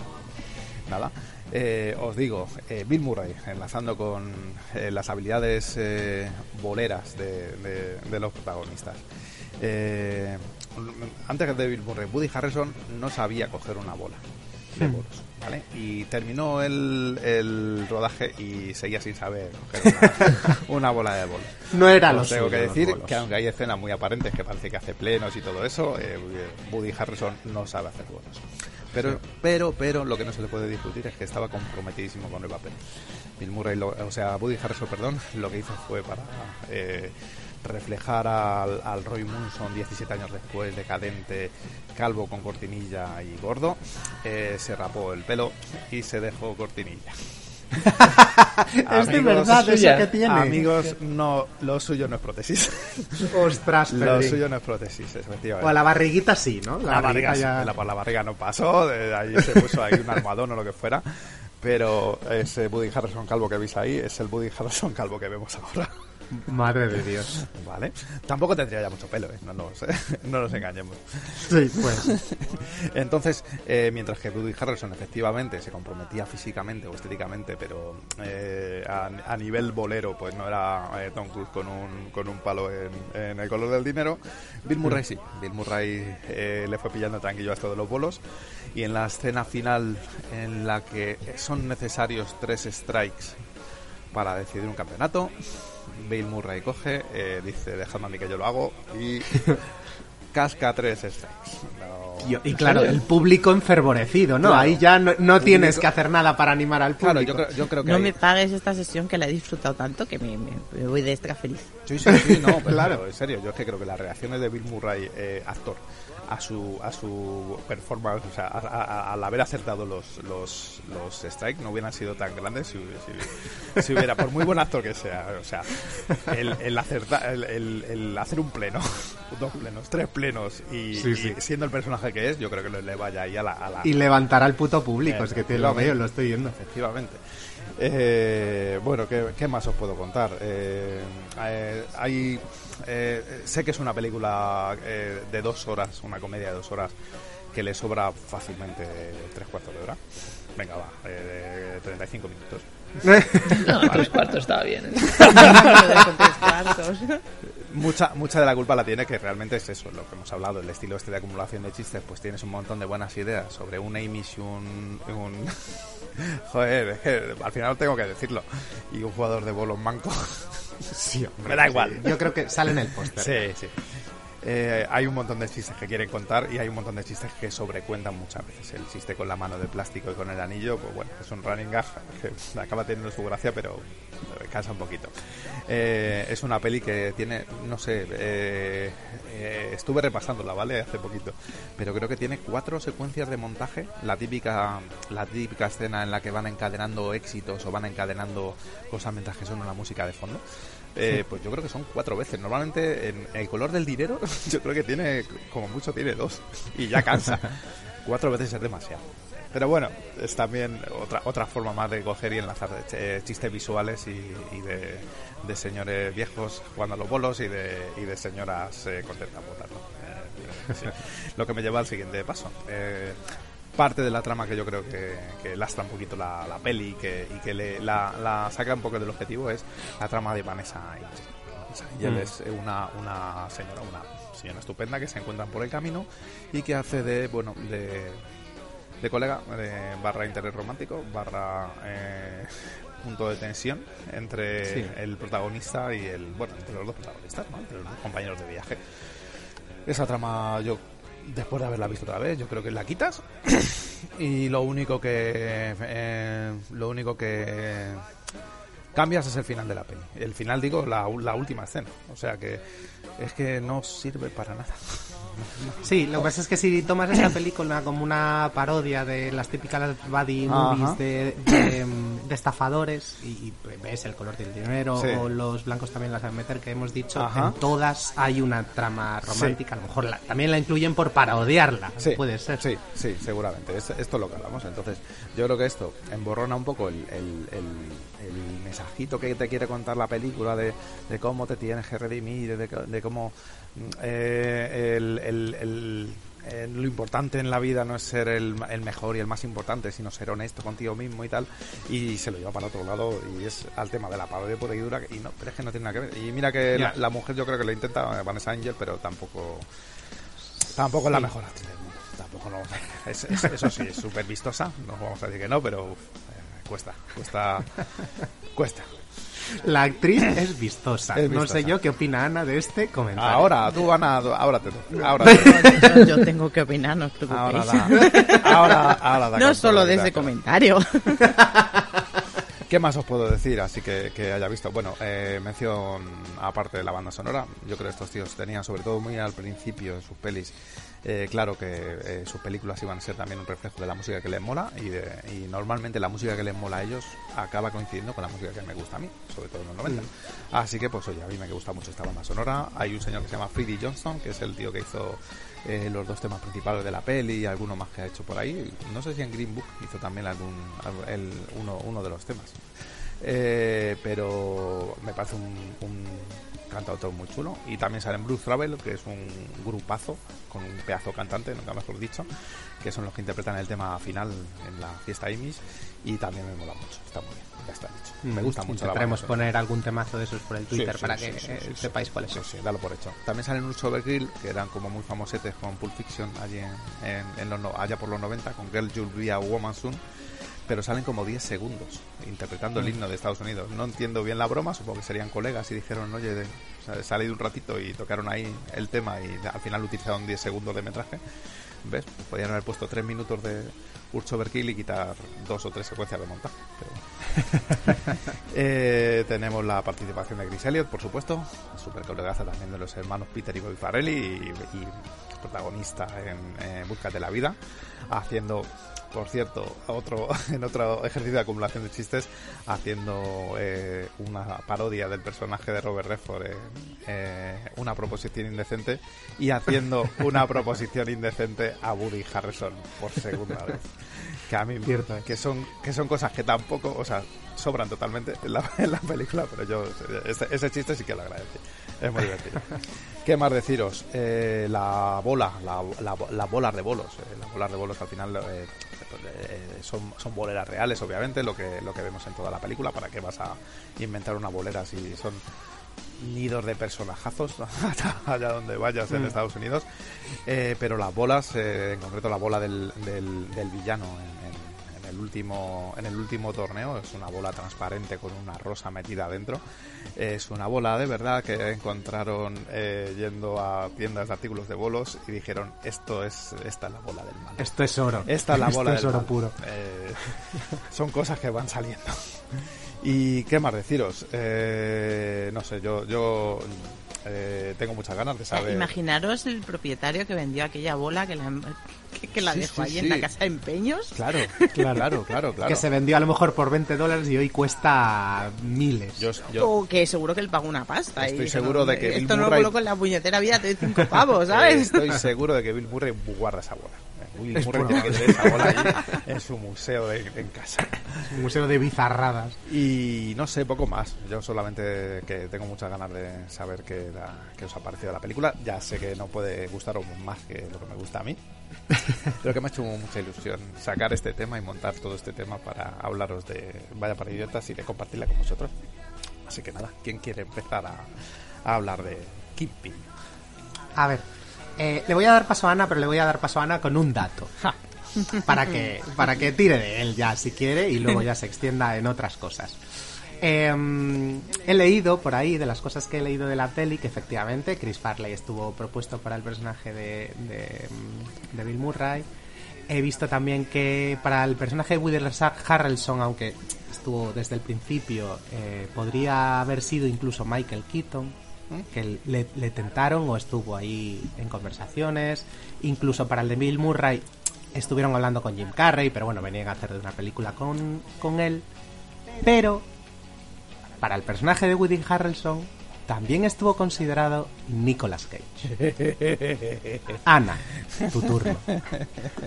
nada. Eh, os digo, eh, Bill Murray, enlazando con eh, las habilidades eh, boleras de, de- de los protagonistas. Eh, antes de Bill Murray, Woody Harrison no sabía coger una bola de Hmm. bolos, ¿vale? Y terminó el, el rodaje y seguía sin saber coger una, [LAUGHS] una bola de bolos. No era lo tengo que decir que aunque hay escenas muy aparentes que parece que hace plenos y todo eso, eh, Woody Harrison no sabe hacer bolos. Pero, Sí. pero, pero lo que no se le puede discutir es que estaba comprometidísimo con el papel. Bill Murray, lo- o sea, Woody Harrison, perdón, [LAUGHS] lo que hizo fue para eh, reflejar al, al Roy Munson 17 años después, decadente, calvo con cortinilla y gordo, eh, se rapó el pelo y se dejó cortinilla. [LAUGHS] Es de verdad eso que tiene. Amigos, no, lo suyo no es prótesis. [LAUGHS] Ostras, Lo suyo no es prótesis, efectivamente. O a la barriguita sí, ¿no? La, barriga, sí, ya- la, por la barriga no pasó, de ahí se puso ahí un almohadón o lo que fuera. Pero ese Woody Harrison calvo que veis ahí es el Woody Harrison calvo que vemos ahora. Madre de Dios. Vale. Tampoco tendría ya mucho pelo, ¿eh? no, nos, [LAUGHS] no nos engañemos. Sí, pues. [LAUGHS] Entonces, eh, mientras que Woody Harrelson efectivamente se comprometía físicamente o estéticamente, pero eh, a, a nivel bolero, pues no era eh, Tom Cruise con un, con un palo en, en el color del dinero, Bill Murray sí. Bill Murray le fue pillando tranquillo a esto de los bolos y en la escena final en la que son necesarios tres strikes para decidir un campeonato, Bill Murray coge, eh, dice, dejadme a mí que yo lo hago y [LAUGHS] casca tres strikes. No- Y claro, el público enfervorecido, ¿no? Claro. Ahí ya no, no Público- tienes que hacer nada para animar al público. Claro, yo creo, yo creo que No ahí- me pagues esta sesión que la he disfrutado tanto que me, me- me voy de extra feliz. Sí, sí, sí, no, [LAUGHS] pero, Claro. en serio, yo es que creo que las reacciones de Bill Murray, eh, actor, a su, a su performance, o sea, al haber acertado los, los, los strikes, no hubieran sido tan grandes si, si- si hubiera, por muy buen actor que sea, o sea, el, el, acertar, el, el- el hacer un pleno, [LAUGHS] dos plenos, tres plenos, y, Sí, y sí. siendo el personaje que es, yo creo que le, le vaya ahí a la... a la- Y levantar al puto público, es que te lo veo, lo estoy viendo. Efectivamente. Eh, bueno, ¿qué, qué más os puedo contar? Eh, eh, hay, eh, sé que es una película eh, de dos horas, una comedia de dos horas, que le sobra fácilmente tres cuartos de hora. Venga, va, eh, de 35 minutos. No, Vale. tres cuartos estaba bien. ¿eh? [LAUGHS] Mucha, mucha de la culpa la tiene que realmente es eso, lo que hemos hablado, el estilo este de acumulación de chistes, pues tienes un montón de buenas ideas sobre un Amish y un... un- [LAUGHS] Joder, es que al final tengo que decirlo. Y un jugador de bolos manco. Sí, hombre, Me da sí. igual. Yo creo que sale en el póster. Sí, sí. Eh, hay un montón de chistes que quieren contar y hay un montón de chistes que sobrecuentan muchas veces. El chiste con la mano de plástico y con el anillo, pues bueno, es un running gag [LAUGHS] que acaba teniendo su gracia, pero cansa un poquito. Eh, es una peli que tiene, no sé, eh, eh, estuve repasándola, ¿vale? Hace poquito, pero creo que tiene cuatro secuencias de montaje. La típica, la típica escena en la que van encadenando éxitos o van encadenando cosas mientras que suena la música de fondo. Eh, pues yo creo que son cuatro veces. Normalmente en el color del dinero, [LAUGHS] yo creo que tiene, como mucho, tiene dos. Y ya cansa. [LAUGHS] cuatro veces es demasiado. Pero bueno, es también otra otra forma más de coger y enlazar eh, chistes visuales y, y de, de señores viejos jugando a los bolos y de, y de señoras eh, contentas votando. Eh, sí. [LAUGHS] Lo que me lleva al siguiente paso. Parte de la trama que yo creo que, que lastra un poquito la, la peli y que, y que le, la, la saca un poco del objetivo es la trama de Vanessa Angel. Y él Mm. es una, una señora, una señora estupenda que se encuentran por el camino y que hace de, bueno, de, de colega, barra interés romántico, barra eh, punto de tensión entre Sí. el protagonista y el. Bueno, entre los dos protagonistas, ¿no? Entre los dos compañeros de viaje. Esa trama, yo, después de haberla visto otra vez, yo creo que la quitas. [COUGHS] y lo único que. eh, lo único que. Cambias es el final de la peli. El final, digo, la, la última escena. O sea que es que no sirve para nada. Sí, lo que pasa es que si tomas esta película como una parodia de las típicas buddy movies de, de, de estafadores y, ves el color del dinero Sí. o los blancos también las saben meter que hemos dicho, Ajá. en todas hay una trama romántica. A lo mejor la- también la incluyen por parodiarla. Sí, Puede ser. Sí, sí, seguramente. Es- esto es lo que hablamos. Entonces, yo creo que esto emborrona un poco el, el- el- el mensajito que te quiere contar la película de, de cómo te tienes que redimir, de, de cómo eh, el, el- el- eh, lo importante en la vida no es ser el, el mejor y el más importante, sino ser honesto contigo mismo y tal. Y se lo lleva para otro lado y es al tema de la parodia pura y dura. Y no, pero es que no tiene nada que ver. Y mira que la, la mujer yo creo que lo intenta, eh, Vanessa Angel, pero tampoco Tampoco es la mejor actriz del mundo. Tampoco no. [LAUGHS] es- es- eso sí, es súper vistosa. No vamos a decir que no, pero uf, eh, cuesta, cuesta, cuesta. La actriz [CLEARS THROAT] es vistosa. Es No sé yo qué opina Ana de este comentario. Ahora, tú, Ana, ahora te toca. Ahora, te Yo, yo tengo que opinar, no os preocupéis. Ahora da- ahora- ahora da no solo de ese comentario. [LAUGHS] ¿Qué más os puedo decir? Así que, que haya visto. Bueno, eh, mención aparte de la banda sonora. Yo creo que estos tíos tenían, sobre todo muy al principio de sus pelis, eh, claro que eh, sus películas iban a ser también un reflejo de la música que les mola y, de- y normalmente la música que les mola a ellos acaba coincidiendo con la música que me gusta a mí, sobre todo en los 90. Así que pues oye, a mí me gusta mucho esta banda sonora. Hay un señor que se llama Freddie Johnston, que es el tío que hizo eh, los dos temas principales de la peli y alguno más que ha hecho por ahí. No sé si en Green Book hizo también algún, el- uno, uno de los temas. Eh, pero me parece un, un cantautor muy chulo. Y también sale en Bruce Travel, que es un grupazo con un pedazo cantante, nunca mejor dicho, que son los que interpretan el tema final en la fiesta Imis. Y también me mola mucho, está muy bien, ya está dicho. Me gusta mucho Intentaremos poner algún temazo de esos por el Twitter sí, para sí, que eh, sepáis cuáles son. sí, dalo por hecho. También salen unos Overkill que eran como muy famosetes con Pulp Fiction allí en, en- en los, no- allá por los 90 con Girl You'll Be a Woman Soon. Pero salen como 10 segundos interpretando el Mm. himno de Estados Unidos. No entiendo bien la broma, supongo que serían colegas y dijeron, oye, de, o sea, un ratito y tocaron ahí el tema y al final utilizaron 10 segundos de metraje. ¿Ves? Podrían haber puesto 3 minutos de Urge Overkill y quitar dos o tres secuencias de montaje. Pero [LAUGHS] eh, tenemos la participación de Chris Elliott, por supuesto, super colegaza también de los hermanos Peter y Bobby Farrelly y, y protagonista en eh, Busca de la Vida, haciendo, por cierto, otro [LAUGHS] en otro ejercicio de acumulación de chistes, haciendo eh, una parodia del personaje de Robert Redford en eh, una proposición indecente y haciendo [LAUGHS] una proposición indecente a Woody Harrison por segunda vez. Que a mí Cierto. que son que son cosas que tampoco o sea sobran totalmente en la, en la película pero yo ese, ese chiste sí que lo agradezco. Es muy divertido. [LAUGHS] Qué más deciros Eh, la bola la, la, las bolas de bolos eh, las bolas de bolos al final eh, eh, son, son boleras reales obviamente lo que lo que vemos en toda la película. Para qué vas a inventar una bolera si son nidos de personajazos [LAUGHS] allá donde vayas en Mm. Estados Unidos Eh, pero las bolas eh, en concreto la bola del, del, del villano en el último en el último torneo es una bola transparente con una rosa metida adentro es una bola de verdad que encontraron eh, yendo a tiendas de artículos de bolos y dijeron esto es esta es la bola del mal Esto es oro. esta es la [LAUGHS] Esto bola es del oro mal. puro. Eh, son cosas que van saliendo [LAUGHS] y qué más deciros Eh, no sé yo yo eh, tengo muchas ganas de saber Imaginaros el propietario que vendió aquella bola que la, que, que la Sí, dejó sí, ahí sí. en la casa de empeños. Claro, [LAUGHS] claro, claro, claro. Que se vendió a lo mejor por 20 dólares y hoy cuesta miles. Yo, yo- O que seguro que él pagó una pasta. y Estoy dijo, seguro de que Esto Bill no lo Murray- coloco en la puñetera vida, te doy cinco pavos, ¿sabes? [LAUGHS] Estoy seguro de que Bill Murray guarda esa bola. Es Murray tiene que tener esa bola allí [LAUGHS] en su museo de- en casa. [LAUGHS] Un museo de bizarradas. Y no sé, poco más. Yo solamente que tengo muchas ganas de saber qué, da- qué os ha parecido la película. Ya sé que no puede gustaros más que lo que me gusta a mí. [LAUGHS] Pero que me ha hecho mucha ilusión sacar este tema y montar todo este tema para hablaros de Vaya para Idiotas y de compartirla con vosotros. Así que nada, ¿quién quiere empezar a, a hablar de Kingpin? A ver, eh, le voy a dar paso a Ana, pero le voy a dar paso a Ana con un dato. para que, para que tire de él ya si quiere y luego ya se extienda en otras cosas. Eh, he leído por ahí, de las cosas que he leído de la peli, que efectivamente Chris Farley estuvo propuesto para el personaje de, de, de Bill Murray. He visto también que para el personaje de Woody Harrelson, aunque estuvo desde el principio, eh, podría haber sido incluso Michael Keaton, ¿eh? que le, le tentaron o estuvo ahí en conversaciones. Incluso para el de Bill Murray estuvieron hablando con Jim Carrey, pero bueno, venían a hacer de una película con, con él. Pero para el personaje de Woody Harrelson también estuvo considerado Nicolas Cage. [LAUGHS] Ana, tu turno.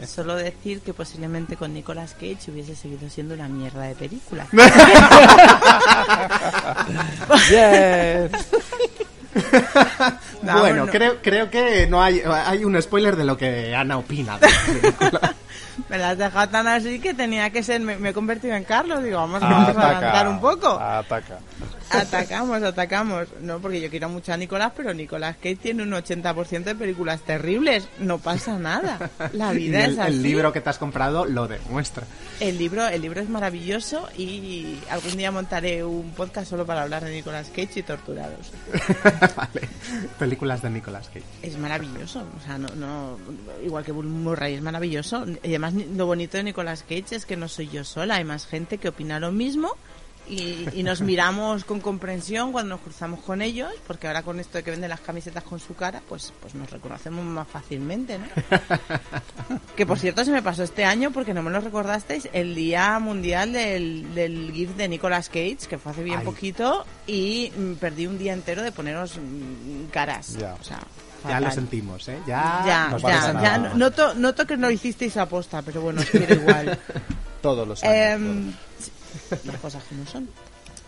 Solo decir que posiblemente con Nicolas Cage hubiese seguido siendo una mierda de película. [LAUGHS] [LAUGHS] [LAUGHS] Bueno, bueno. creo, creo que no hay, hay un spoiler de lo que Ana opina de la película. [LAUGHS] Me las has dejado tan así que tenía que ser. Me, me he convertido en Carlos. Digo, vamos, vamos a adelantar un poco. Ataca. Atacamos, atacamos. No, porque yo quiero mucho a Nicolás, pero Nicolás Cage tiene un 80% de películas terribles. No pasa nada. La [LAUGHS] Y vida el, es así. el libro que te has comprado lo demuestra. El libro, el libro es maravilloso y algún día montaré un podcast solo para hablar de Nicolas Cage y torturados. [LAUGHS] vale. Películas de Nicolas Cage. Es maravilloso, o sea, no, no, igual que Bill Murray es maravilloso. Y además lo bonito de Nicolas Cage es que no soy yo sola, hay más gente que opina lo mismo y, y nos miramos con comprensión cuando nos cruzamos con ellos, porque ahora con esto de que venden las camisetas con su cara, pues, pues nos reconocemos más fácilmente, ¿no? [LAUGHS] Que por cierto se me pasó este año porque no me lo recordasteis el día mundial del, del GIF de Nicolas Cage, que fue hace bien Ay. poquito, y mm, perdí un día entero de poneros mm, caras. Ya. O sea, Ya lo sentimos, ¿eh? Ya, Ya, no ya, ya. Noto, noto que no hicisteis aposta, pero bueno, os quiero igual. [LAUGHS] Todos los años. Em, sí, [LAUGHS] las cosas no son.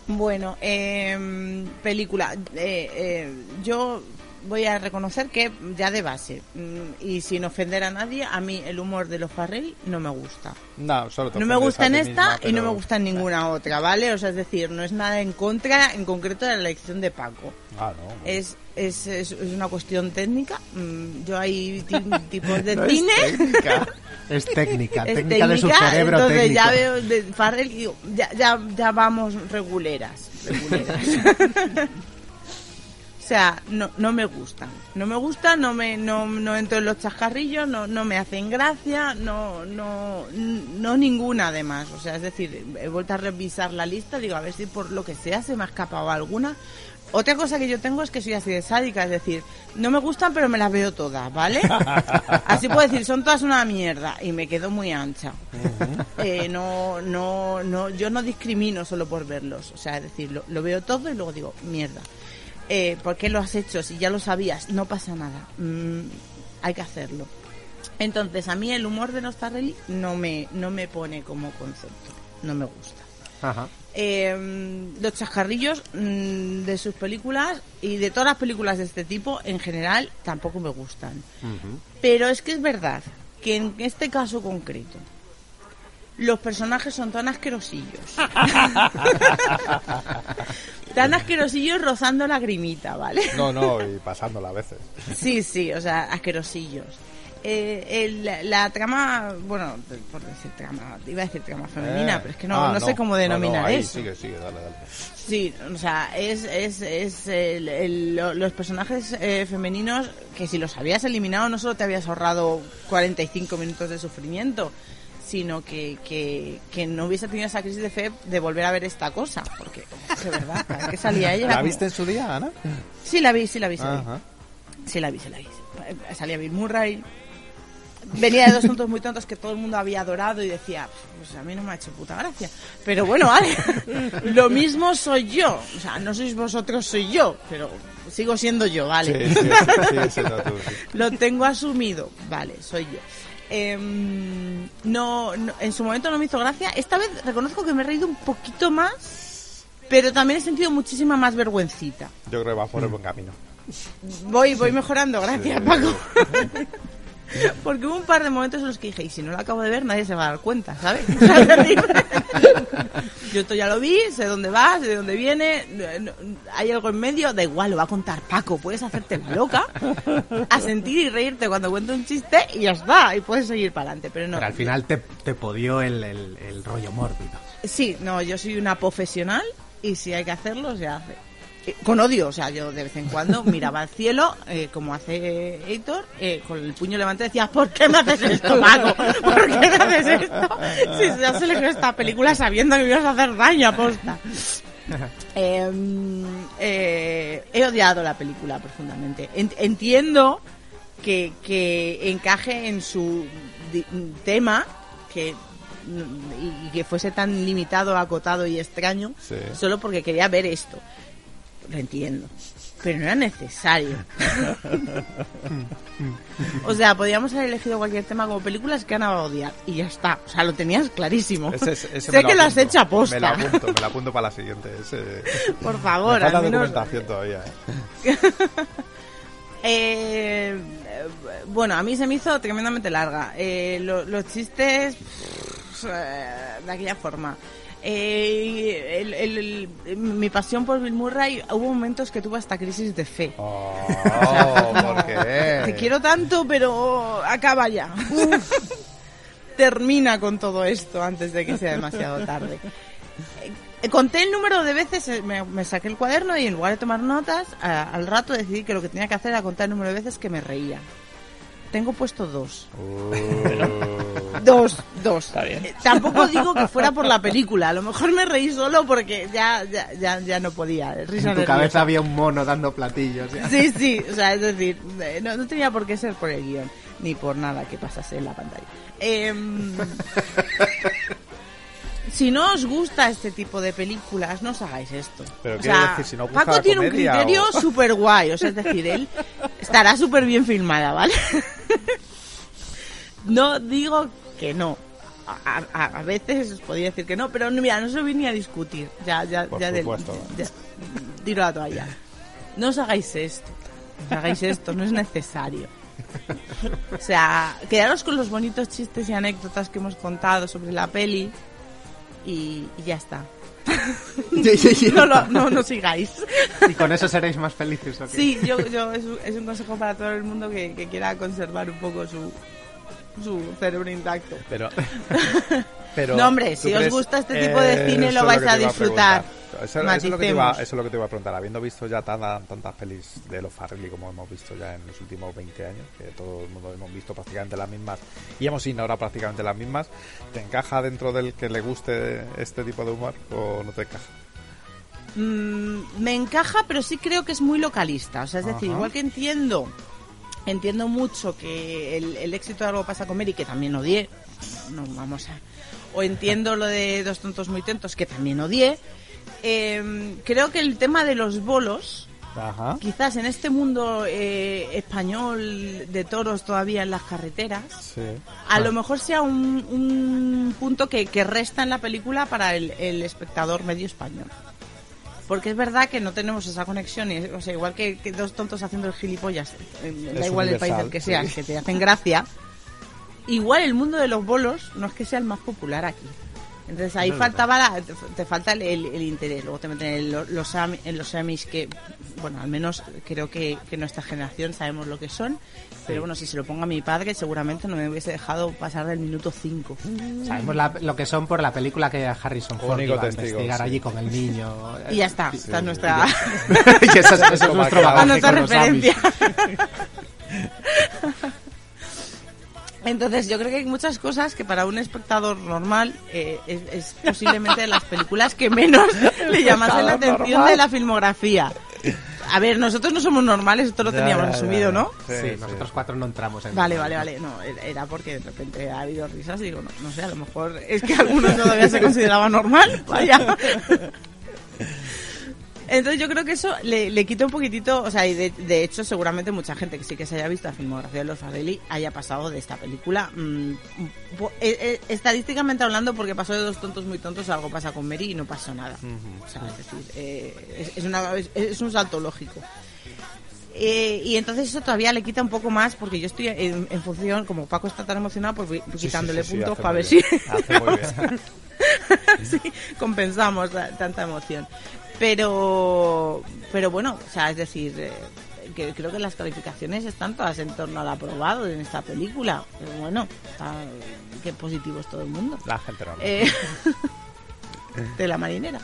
Bueno, em, película. Eh, eh, yo voy a reconocer que ya de base, mm, y sin ofender a nadie, a mí el humor de los Farrell no me gusta. No, solo te No me gusta en esta misma, y no me gusta en ninguna otra, ¿vale? O sea, es decir, no es nada en contra, en concreto, de la elección de Paco. Ah, no. Es, es, es, es una cuestión técnica. Mm, Yo hay ti- [LAUGHS] tipos de No es cine. técnica. [LAUGHS] Es técnica, Es técnica de su cerebro entonces técnico. ya veo de Farrell y digo, ya, ya, ya vamos reguleras. reguleras. [LAUGHS] o sea, no, no me gustan. No me gustan, no me no, no entro en los chascarrillos, no, no me hacen gracia, no, no, no ninguna además. O sea, es decir, he vuelto a revisar la lista, digo, a ver si por lo que sea se me ha escapado alguna. Otra cosa que yo tengo es que soy así de sádica, es decir, no me gustan pero me las veo todas, ¿vale? [LAUGHS] Así puedo decir, son todas una mierda y me quedo muy ancha. Eh, no, no, no, yo no discrimino solo por verlos, o sea, es decir, lo, lo veo todo y luego digo, mierda. Eh, ¿Por qué lo has hecho? Si ya lo sabías, no pasa nada. Mm, hay que hacerlo. Entonces, a mí el humor de los Farrelly no me, no me pone como concepto, no me gusta. Ajá. Eh, los chascarrillos mm, de sus películas y de todas las películas de este tipo en general tampoco me gustan. Pero es que es verdad que en este caso concreto los personajes son tan asquerosillos. [LAUGHS] tan asquerosillos rozando lagrimita, ¿vale? No, no, y pasándola a veces. Sí, sí, o sea, asquerosillos. Eh, el- la, trama, bueno, por decir trama, iba a decir trama femenina, Eh, pero es que no, ah, no sé cómo No, denominar no, ahí, eso. Sigue, sigue, dale, dale. Sí, o sea, es, es, es el- el- lo- los personajes eh, femeninos que si los habías eliminado no solo te habías ahorrado 45 minutos de sufrimiento, sino que, que, que no hubiese tenido esa crisis de fe de volver a ver esta cosa, porque de verdad, cada vez que salía ella... ¿La como- viste en su día, Ana? Sí, la vi, sí la vi, sí la vi. Sí la vi, sí la vi. Salía Bill Murray. Venía de dos tontos muy tontos que todo el mundo había adorado y decía, pues a mí no me ha hecho puta gracia. Pero bueno, vale. [LAUGHS] Lo mismo soy yo. O sea, no sois vosotros, soy yo. Pero sigo siendo yo, vale. Sí, sí, tú, sí. [LAUGHS] Lo tengo asumido. Vale, soy yo. Em, no, no- en su momento no me hizo gracia. Esta vez reconozco que me he reído un poquito más, pero también he sentido muchísima más vergüencita. Yo creo que va por el buen camino. Voy, voy mejorando, gracias, Sí. Paco. [LAUGHS] Porque hubo un par de momentos en los que dije, y si no lo acabo de ver, nadie se va a dar cuenta, ¿sabes? [LAUGHS] Yo esto ya lo vi, sé dónde va, sé de dónde viene, hay algo en medio, da igual, lo va a contar Paco, puedes hacerte la loca, a sentir y reírte cuando cuento un chiste y ya está, y puedes seguir para adelante, pero no. Pero al final te, te podió el, el- el rollo mórbido. Sí, no, yo soy una profesional y si hay que hacerlo, se hace. Eh, Con odio, o sea, yo de vez en cuando miraba al cielo, eh, como hace Héctor, eh, con el puño levantado decía, ¿por qué me haces esto, [LAUGHS] Paco? ¿Por qué me haces esto? Si ya se le creó esta película sabiendo que me ibas a hacer daño aposta. [LAUGHS] Eh, eh, he odiado la película profundamente. En- entiendo que, que encaje en su tema que y, y que fuese tan limitado, acotado y extraño Sí. solo porque quería ver esto. Lo entiendo. Pero no era necesario. O sea, podíamos haber elegido cualquier tema como películas que Ana va a odiar. Y ya está. O sea, lo tenías clarísimo. Ese- ese sé que lo has hecho a posta. Me lo apunto, me lo apunto para la siguiente. ese- Por favor, Me falta al menos- documentación todavía. ¿eh? [LAUGHS] Eh, bueno, a mí se me hizo tremendamente larga. Eh, lo- los chistes eh, de aquella forma. Eh, el- el- el- mi pasión por Bill Murray hubo momentos que tuve hasta crisis de fe. Oh, ¿por qué? Te quiero tanto, pero acaba ya. [LAUGHS] Termina con todo esto antes de que sea demasiado tarde. Eh, Conté el número de veces, eh, me, me saqué el cuaderno y en lugar de tomar notas, a- al rato decidí que lo que tenía que hacer era contar el número de veces que me reía. Tengo puesto dos. [LAUGHS] Dos, dos. Eh, Tampoco digo que fuera por la película, a lo mejor me reí solo porque ya, ya, ya, ya no podía. Risa En tu nerviosa. cabeza había un mono dando platillos. ya. Sí, sí, o sea, es decir, eh, no, no tenía por qué ser por el guion, ni por nada que pasase en la pantalla. Em, [LAUGHS] si no os gusta este tipo de películas, no os hagáis esto. Pero O sea, decir, si no gusta Paco la tiene un criterio o- [LAUGHS] súper guay, o sea, es decir, él estará súper bien filmada, ¿vale? [LAUGHS] no digo que no. A, a- a veces os podría decir que no, pero mira, no se viene a discutir. Ya, ya, Por ya, del- ya- tiro la toalla. No os hagáis esto. No os hagáis esto, no es necesario. O sea, quedaros con los bonitos chistes y anécdotas que hemos contado sobre la peli y, y ya está. [LAUGHS] No, lo- no, no sigáis. Y con eso seréis más felices. ¿o qué? Sí, yo, yo es, un, es un consejo para todo el mundo que, que quiera conservar un poco su, su cerebro intacto. Pero, [LAUGHS] pero No, hombre, ¿tú si os gusta este tipo de cine, lo vais a disfrutar. Eso, eso es lo que te iba, Maticemos. eso es lo que te iba a preguntar. Habiendo visto ya tan- tantas pelis de los Farrelly como hemos visto ya en los últimos 20 años, que todo el mundo hemos visto prácticamente las mismas y hemos ignorado prácticamente las mismas, ¿te encaja dentro del que le guste este tipo de humor o no te encaja? Mm, me encaja, pero sí creo que es muy localista. O sea, es decir, igual que entiendo, entiendo mucho que el, el éxito de algo pasa a comer y que también odié. No vamos a. O entiendo lo de dos tontos muy tontos que también odié. eh, creo que el tema de los bolos, Ajá. quizás en este mundo eh, español de toros todavía en las carreteras, Sí. a lo mejor sea un, un punto que, que resta en la película para el, el espectador medio español. Porque es verdad que no tenemos esa conexión, y, o sea, igual que, que dos tontos haciendo el gilipollas, eh, da igual el país del que sea, sí. que te hacen gracia, igual el mundo de los bolos no es que sea el más popular aquí. Entonces ahí Eso faltaba la- te, te falta el, el- el interés. Luego te meten en lo- los, en los que, bueno, al menos creo que, que nuestra generación sabemos lo que son. Pero bueno, si se lo ponga a mi padre, seguramente no me hubiese dejado pasar del minuto 5. Sabemos la- lo que son por la película que Harrison Ford Único iba a testigo, investigar sí. allí con el niño. Y ya está, Sí, esta es sí, nuestra... y [LAUGHS] [LAUGHS] esa es- nuestro bagaje nuestra con los Amish. referencia. [LAUGHS] Entonces, yo creo que hay muchas cosas que para un espectador normal eh, es, es posiblemente de las películas que menos [LAUGHS] le llamasen la atención normal. de la filmografía. A ver, nosotros no somos normales, esto lo Ya, teníamos ya, ya, asumido, ya. ¿no? Sí, Sí, sí. nosotros cuatro no entramos en Vale, vale, vale. No, era porque de repente ha habido risas y digo, no, no sé, a lo mejor es que algunos todavía se consideraba normal. Vaya. [LAUGHS] Entonces yo creo que eso le, le quita un poquitito, o sea, y de, de hecho seguramente mucha gente que sí que se haya visto la filmografía de los Farrelly haya pasado de esta película. mm, eh, eh, estadísticamente hablando, porque pasó de dos tontos muy tontos, algo pasa con Mary y no pasó nada. O sea, es decir, eh, es, es una- es- es un salto lógico. Eh, y entonces eso todavía le quita un poco más porque yo estoy en, en función, como Paco está tan emocionado, pues voy Sí, quitándole sí, sí, puntos para ver bien. si Hace muy bien. [LAUGHS] Sí, compensamos la- tanta emoción. Pero, pero bueno, o sea, es decir, eh, que creo que las calificaciones están todas en torno al aprobado en esta película. Pero bueno, está, qué positivo es todo el mundo. La gente no. Eh, [LAUGHS] de la marinera.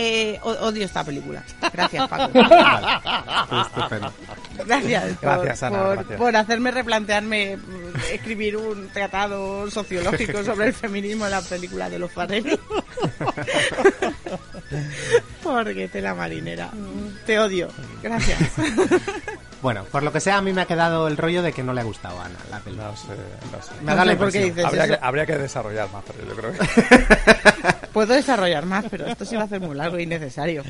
Eh, odio esta película. Gracias, Paco. [LAUGHS] Estupendo. Gracias, por, Gracias, Ana, por- gracias. por hacerme replantearme mm, escribir un tratado sociológico sobre el feminismo en la película de los Farrelly. [LAUGHS] [LAUGHS] Porque te la marinera. Te odio. Gracias. [LAUGHS] Bueno, por lo que sea, a mí me ha quedado el rollo de que no le ha gustado a Ana la película. No sé, no sé. Me da la No sé por qué impresión. dices Habría eso. que, habría que desarrollar más, pero yo creo que... [LAUGHS] Puedo desarrollar más, pero esto se va a hacer muy largo y innecesario.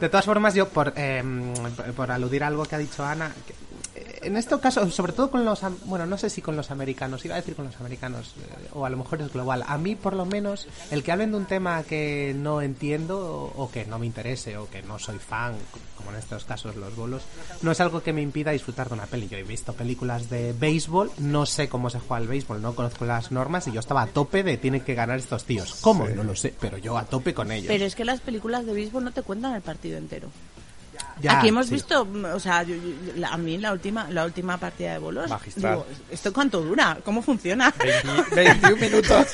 De todas formas, yo, por, eh, por aludir a algo que ha dicho Ana, que, en este caso, sobre todo con los, bueno, no sé si con los americanos, iba a decir con los americanos, eh, o a lo mejor es global. A mí, por lo menos, el que hablen de un tema que no entiendo, o, o que no me interese, o que no soy fan, como en estos casos los bolos, no es algo que me impida disfrutar de una peli. Yo he visto películas de béisbol, no sé cómo se juega el béisbol, no conozco las normas, y yo estaba a tope de tienen que ganar estos tíos. ¿Cómo? No lo sé, pero yo a tope con ellos. Pero es que las películas de béisbol no te cuentan el partido entero. Ya, Aquí hemos sí. visto, mm, o sea, yo- yo- la- a mí la última la última partida de bolos, Magistral. digo, ¿esto cuánto dura? ¿Cómo funciona? 21 [LAUGHS] minutos.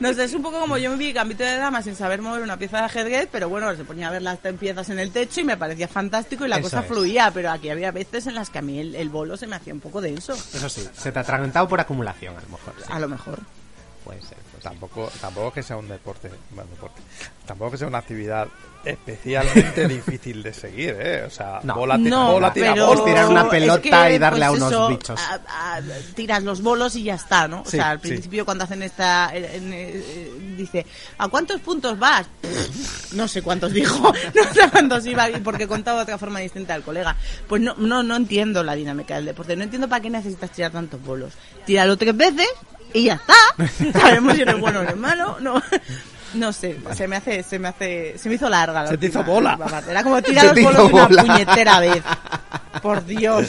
No sé, es un poco como yo me vi Gambito de Dama sin saber mover una pieza de ajedrez, pero bueno, se ponía a ver las piezas en el techo y me parecía fantástico y la Eso cosa es. fluía, pero aquí había veces en las que a mí el, el bolo se me hacía un poco denso. Eso sí, se te ha atragantado por acumulación, a lo mejor. sí. A lo mejor. Puede ser. pues Tampoco, tampoco que sea un deporte, bueno, deporte, tampoco que sea una actividad especialmente [LAUGHS] difícil de seguir, ¿eh? O sea, No. bola, tira, No, bola, tira, pero bola. tirar una es pelota que, y darle a pues unos eso, bichos. a- a- tiras los bolos y ya está, ¿no? O Sí, sea, al sí. principio cuando hacen esta... en- en- dice, ¿a cuántos puntos vas? [LAUGHS] No sé cuántos dijo, [LAUGHS] no sé cuántos iba, y porque contaba de otra forma distinta al colega. Pues no, no, no entiendo la dinámica del deporte, no entiendo para qué necesitas tirar tantos bolos. Tíralo tres veces y ya está. [LAUGHS] Sabemos si eres bueno o eres malo, no... No sé, se me hace, se me hace, se me hizo larga la Se te hizo bola. última. Era como tirar Se te los hizo bolos una bola. puñetera vez. Por Dios.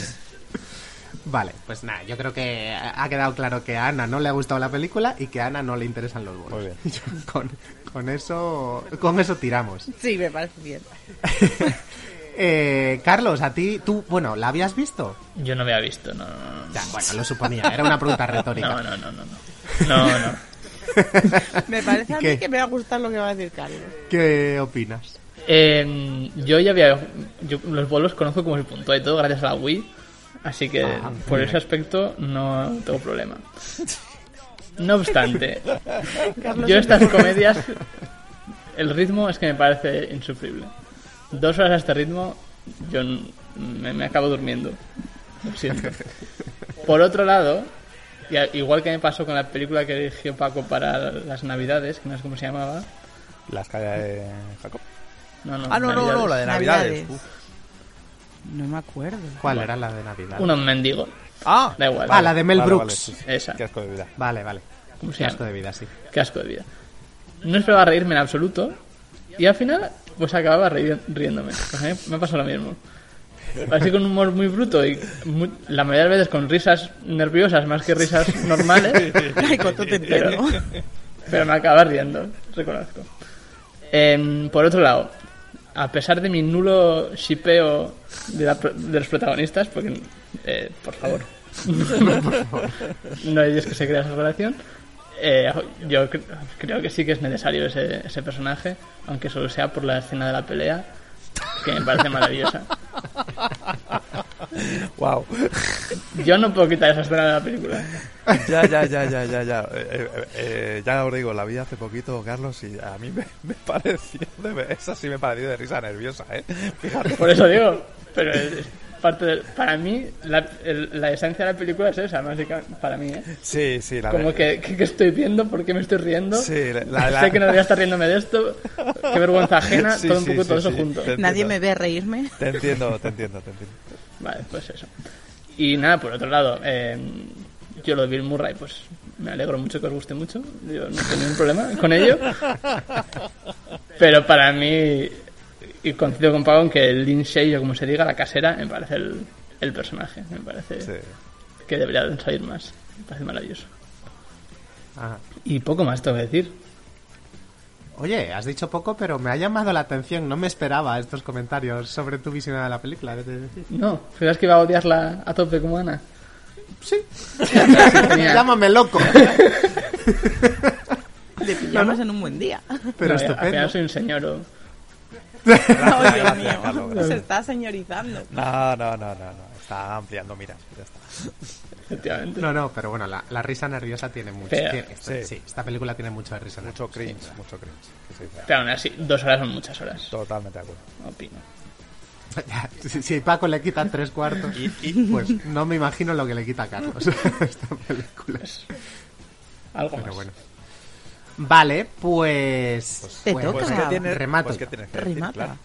Vale, pues nada, yo creo que ha quedado claro que a Ana no le ha gustado la película y que a Ana no le interesan los bolos. Muy bien. [LAUGHS] Yo con, con eso con eso tiramos. Sí, me parece bien. [LAUGHS] Eh, Carlos, a ti, tú, bueno, ¿la habías visto? Yo no había visto, no, no, no. Ya, bueno, lo suponía, era una pregunta retórica. [LAUGHS] No, no, no, no. No, no. no. [LAUGHS] Me parece a ¿Qué? mí que me va a gustar lo que va a decir Carlos. ¿Qué opinas? Eh, yo ya había. Yo los bolos conozco como se puntúa y todo gracias a la Wii. Así que Ah, por ese aspecto no tengo problema. No obstante, [LAUGHS] yo es estas comedias. El ritmo es que me parece insufrible. Dos horas a este ritmo, yo me, me acabo durmiendo. Lo siento. Por otro lado, igual que me pasó con la película que dirigió Paco para las Navidades, que no sé cómo se llamaba. Las calles de Jacob. No, no, Ah, no, no, no, la de Navidades. Navidades. No me acuerdo. ¿Cuál era la de Navidad? Uno mendigo. Ah, Da igual. Ah, la de Mel Vale, Brooks. vale, sí, sí. Esa. Qué asco de vida. Vale, vale. ¿Cómo se Qué llama? asco de vida, sí. Qué asco de vida. No esperaba reírme en absoluto. Y al final, pues acababa riéndome. Pues a mí me pasó lo mismo. Así con un humor muy bruto y muy- la mayoría de veces con risas nerviosas más que risas normales. [LAUGHS] Ay, cuánto te pero, entiendo. pero me acaba riendo, reconozco. Em, por otro lado, a pesar de mi nulo shipeo de, la pro- de los protagonistas, porque, eh, por favor, [LAUGHS] no hay Dios que se crea esa relación, eh, yo cre- creo que sí que es necesario ese, ese personaje, aunque solo sea por la escena de la pelea, que me parece maravillosa. [LAUGHS] Wow. Yo no puedo quitar esa escena de la película. Ya, ya, ya, ya, ya, ya. Eh, eh, eh, ya os digo, la vi hace poquito, Carlos, y a mí me, me pareció, de, esa sí me pareció de risa nerviosa, ¿eh? Fíjate. Por eso digo, pero es parte de- para mí la, el- la esencia de la película es esa, básicamente, para mí, ¿eh? Sí, sí, la Como de- que, que, que estoy viendo, por qué me estoy riendo. Sí, la- la- sé que no debería estar riéndome de esto, qué vergüenza [LAUGHS] ajena, Sí, todo un poco sí, todo eso sí, junto. Nadie me ve reírme. Te entiendo, te entiendo, te entiendo. Vale, pues eso. Y nada, por otro lado, eh, yo lo de Bill Murray, pues me alegro mucho que os guste mucho. Yo no tengo ningún problema con ello. [LAUGHS] Pero para mí, Y coincido con Pago en que el Lindsay, o como se diga, la casera, me parece el, el personaje. Me parece Sí. que debería salir más. Me parece maravilloso. Y poco más tengo que decir. Oye, has dicho poco, pero me ha llamado la atención. No me esperaba estos comentarios sobre tu visión de la película. he de decir. No, ¿crees que iba a odiarla a tope como Ana? Sí. [LAUGHS] Llámame loco. Le pillamos en un buen día. Pero No, Al estupendo. final soy un señor. O- Dios gracias, mío. Carlos, gracias. Se está señorizando. No, no, no, no, no. Está ampliando miras. Ya está. Efectivamente. No, no, pero bueno, la, la risa nerviosa tiene mucho. Tiene- sí. Sí. esta película tiene mucho de risa Mucho nerviosa. cringe, mucho cringe. que se dice. Pero aún así, dos horas son muchas horas. Totalmente de acuerdo. Opino. [LAUGHS] Si, si Paco le quita tres cuartos, pues no me imagino lo que le quita a Carlos [LAUGHS] esta película. Algo Pero más. bueno. Vale, pues. Te pues, toca. Pues, ¿qué tienes, Remato. pues, ¿qué tienes que decir? Remata. Claro.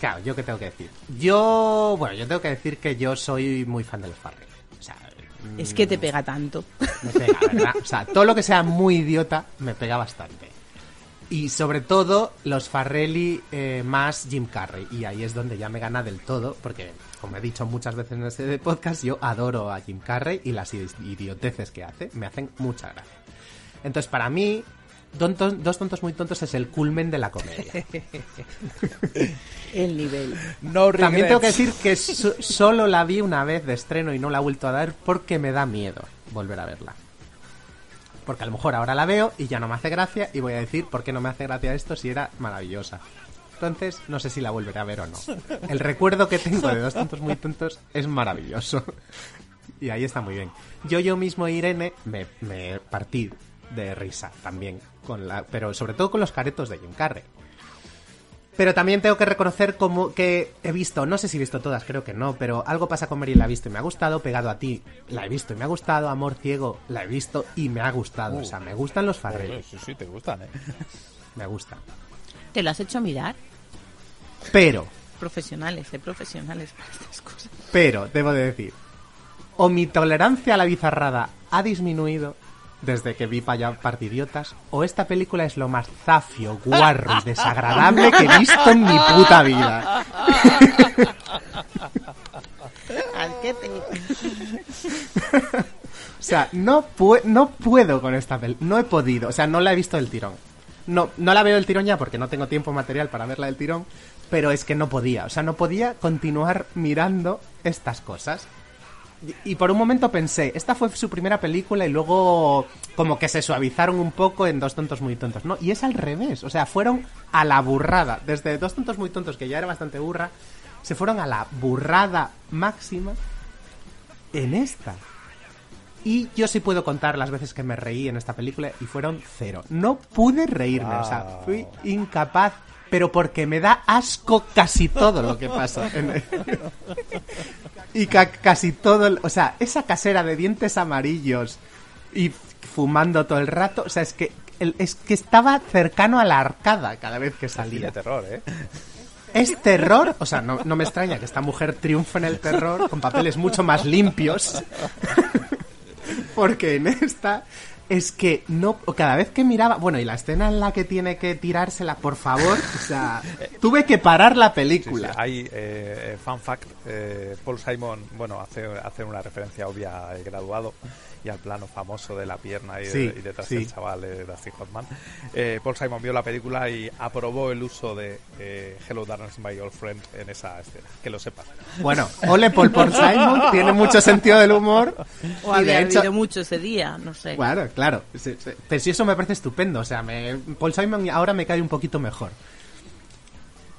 Claro, ¿yo qué tengo que decir? Yo. Bueno, yo tengo que decir que yo soy muy fan de los Farrell. O sea, Es que te pega tanto. me pega, ¿verdad? O sea, todo lo que sea muy idiota me pega bastante. Y sobre todo los Farrelly eh, más Jim Carrey. Y ahí es donde ya me gana del todo, porque, como he dicho muchas veces en este podcast, yo adoro a Jim Carrey y las idi- idioteces que hace me hacen mucha gracia. Entonces, para mí, Tontos- Dos tontos muy tontos es el culmen de la comedia. [LAUGHS] El nivel. No También tengo que decir que so- solo la vi una vez de estreno y no la he vuelto a dar porque me da miedo volver a verla. Porque a lo mejor ahora la veo y ya no me hace gracia y voy a decir por qué no me hace gracia esto si era maravillosa. Entonces, no sé si la volveré a ver o no. El recuerdo que tengo de dos tontos muy tontos es maravilloso. Y ahí está muy bien. Yo yo mismo, Irene, me, me partí de risa también. Con la, pero sobre todo con los caretos de Jim Carrey. Pero también tengo que reconocer como que he visto, no sé si he visto todas, creo que no, pero algo pasa con Mary la he visto y me ha gustado, pegado a ti la he visto y me ha gustado, Amor Ciego la he visto y me ha gustado. o sea, me gustan los Farrell. Sí, sí, te gustan, ¿eh? [LAUGHS] Me gusta. ¿Te lo has hecho mirar? Pero, Profesionales, hay profesionales para estas cosas. pero, debo de decir, o mi tolerancia a la bizarrada ha disminuido desde que vi para Partidiotas, o esta película es lo más zafio, guarro y desagradable que he visto en mi puta vida. O sea, no, pu- no puedo con esta pel No he podido. O sea, no la he visto del tirón. No, no la veo del tirón ya porque no tengo tiempo material para verla del tirón. Pero es que no podía. O sea, no podía continuar mirando estas cosas. Y, por un momento pensé, esta fue su primera película y luego como que se suavizaron un poco en Dos Tontos Muy Tontos, ¿no? Y es al revés, o sea, fueron a la burrada. Desde Dos Tontos Muy Tontos, que ya era bastante burra, se fueron a la burrada máxima en esta. Y yo sí puedo contar las veces que me reí en esta película y fueron cero. No pude reírme, o sea, fui incapaz, pero porque me da asco casi todo lo que pasa. en- [LAUGHS] y ca- casi todo, el- o sea, esa casera de dientes amarillos y fumando todo el rato, o sea, es que el- es que estaba cercano a la arcada cada vez que salía. terror, ¿eh? Es terror, o sea, no, no me extraña que esta mujer triunfe en el terror con papeles mucho más limpios. [LAUGHS] Porque en esta es que no cada vez que miraba, bueno, y la escena en la que tiene que tirársela, por favor, o sea, [LAUGHS] tuve que parar la Sí, sí, película. Hay eh, fun fact, eh, Paul Simon, bueno, hace, hace una referencia obvia al graduado y al plano famoso de la pierna y, de- y detrás sí. del chaval eh, Dustin Hoffman. Eh, Paul Simon vio la película y aprobó el uso de eh, Hello Darkness My Old Friend en esa escena, que lo sepas. Bueno, ole Paul por Simon, tiene mucho sentido del humor. O y había de hecho, mucho ese día, no sé. Claro, claro. Sí, sí. Pero sí, eso me parece estupendo. O sea, me, Paul Simon ahora me cae un poquito mejor.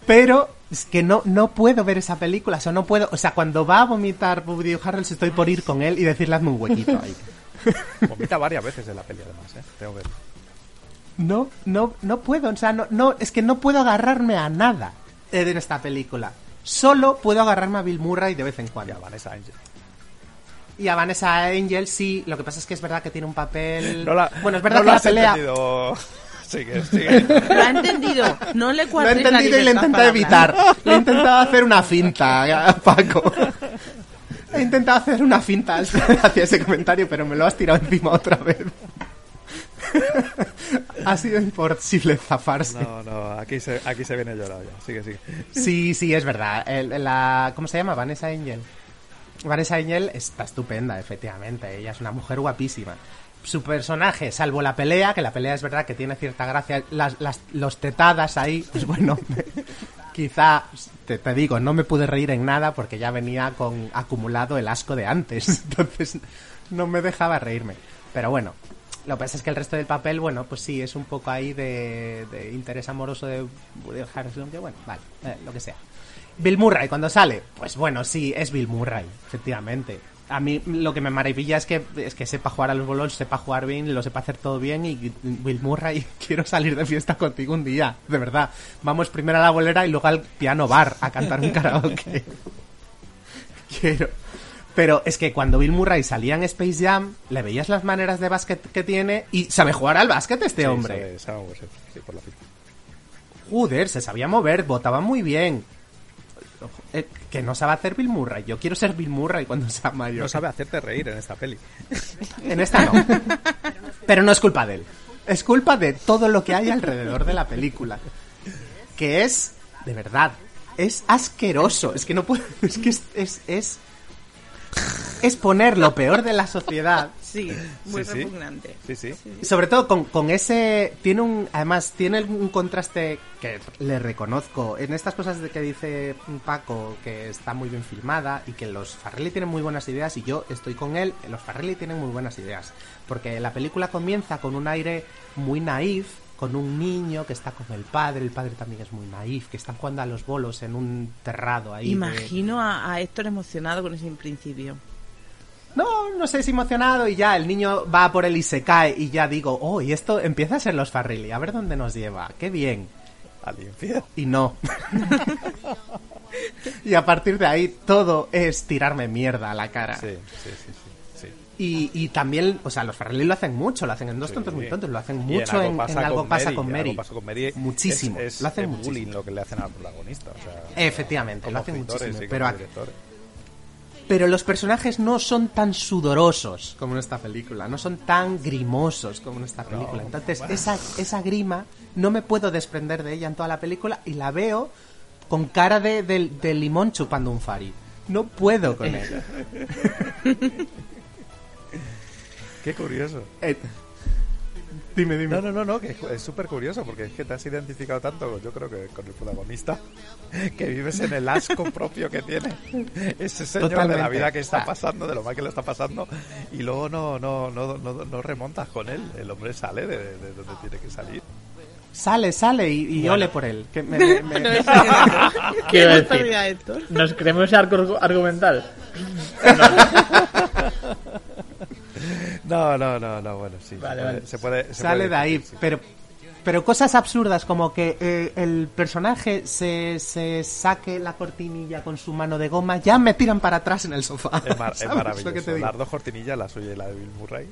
Pero es que no, no puedo ver esa película. O sea, no puedo. O sea, cuando va a vomitar Woody Harrelson estoy por ir con él y decirle hazme un huequito ahí. [LAUGHS] Vomita varias veces en la peli, además, ¿eh? Tengo que No, no, no puedo. O sea, no, no, es que no puedo agarrarme a nada en esta película. Solo puedo agarrarme a Bill Murray de vez en cuando. Ya, Vanessa Angel. Y a Vanessa Angel sí, lo que pasa es que es verdad que tiene un papel... No la- bueno, es verdad no que la has pelea... entendido. [LAUGHS] Sigue, [LAUGHS] sigue. Lo ha entendido. No le Lo la entendido y le he libertad intentado para evitar. hablar. Le he intentado hacer una finta a Paco. He intentado hacer una finta [LAUGHS] hacia ese comentario, pero me lo has tirado encima otra vez. ha sido imposible zafarse. No, no, aquí se, aquí se viene llorado ya. Sigue, sigue. Sí, sí, es verdad. El- la, ¿Cómo se llama? Vanessa Angel. Vanessa Angel está estupenda, efectivamente. Ella es una mujer guapísima. Su personaje, salvo la pelea, que la pelea es verdad que tiene cierta gracia, las, las- los tetadas ahí, [LAUGHS] pues bueno, quizá, te, digo, no me pude reír en nada porque ya venía con acumulado el asco de antes. [LAUGHS] Entonces no me dejaba reírme. Pero bueno, lo que pasa es que el resto del papel, bueno, pues sí, es un poco ahí de, interés amoroso de Woody Harrelson, que bueno, vale, eh, lo que sea. Bill Murray, cuando sale, pues bueno, sí, es Bill Murray, efectivamente. A mí lo que me maravilla es que, es que sepa jugar a los bolos, sepa jugar bien, lo sepa hacer todo bien y Bill Murray, [LAUGHS] quiero salir de fiesta contigo un día, de verdad. Vamos primero a la bolera y luego al piano bar a cantar un karaoke. [LAUGHS] quiero. Pero es que cuando Bill Murray salía en Space Jam, le veías las maneras de básquet que tiene y sabe jugar al básquet este Sí, hombre. sabe- sabe moverse, sí, por la pinta. Joder, se sabía mover, votaba muy bien. Eh, que no sabe hacer Bill Murray. Yo quiero ser Bill Murray cuando sea mayor. No sabe hacerte reír en esta peli. En esta no. Pero no es culpa de él. Es culpa de todo lo que hay alrededor de la película. Que es, de verdad, es asqueroso. Es que no puedo. [LAUGHS] Es que es. Es, es, es poner lo peor de la sociedad. Sí, muy Sí, sí. repugnante. Sí, sí. Sobre todo con, con ese tiene un además tiene un contraste que le reconozco en estas cosas de que dice Paco que está muy bien filmada y que los Farrelly tienen muy buenas ideas y yo estoy con él los Farrelly tienen muy buenas ideas porque la película comienza con un aire muy naif con un niño que está con el padre el padre también es muy naif que están jugando a los bolos en un terrado ahí de- Imagino a, a Héctor emocionado con ese principio. No, no sé si emocionado y ya el niño va por él y se cae y ya digo, oh, y esto empieza a ser los Farrelly, a ver dónde nos lleva, qué bien. Al infierno. Y no. [LAUGHS] y a partir de ahí todo es tirarme mierda a la cara. Sí, sí, sí. Y, y también, o sea, los Farrelly lo hacen mucho, lo hacen en Dos Sí. Tontos Muy Tontos, lo hacen mucho en, en Algo pasa con Mary. Pasa con Mary. Muchísimo, Es, es lo hacen muchísimo. bullying lo que le hacen al protagonista. O sea, Efectivamente, lo hacen muchísimo, pero a-. Pero los personajes no son tan sudorosos como en esta película, no son tan grimosos como en esta película. Entonces, bueno. esa, esa grima no me puedo desprender de ella en toda la película y la veo con cara de, de- de limón chupando un fari. No puedo con [LAUGHS] ella. [LAUGHS] Qué curioso. Eh, dime, dime. No, no, no, no, que es súper curioso porque es que te has identificado tanto, yo creo que con el protagonista, [LAUGHS] que vives en el asco propio que tiene ese señor de la vida que está Ah. pasando, de lo mal que le está pasando, y luego no, no, no, no, no remontas con él. El hombre sale de, de- de donde tiene que salir. Sale, sale y, y Bueno. ole por él. Que me- me- me- No es Qué decir. ¿nos creemos ese arco argumental? No, [LAUGHS] no, no, no, bueno, sí. Vale, se, vale. puede, se puede- se sale puede de ahí, sí. pero pero cosas absurdas como que eh, el personaje se, se saque la cortinilla con su mano de goma, ya me tiran para atrás en el sofá. Es, mar- es [LAUGHS] ¿Sabes lo maravilloso. que te digo? Las dos cortinillas, la suya y la de Bill Murray,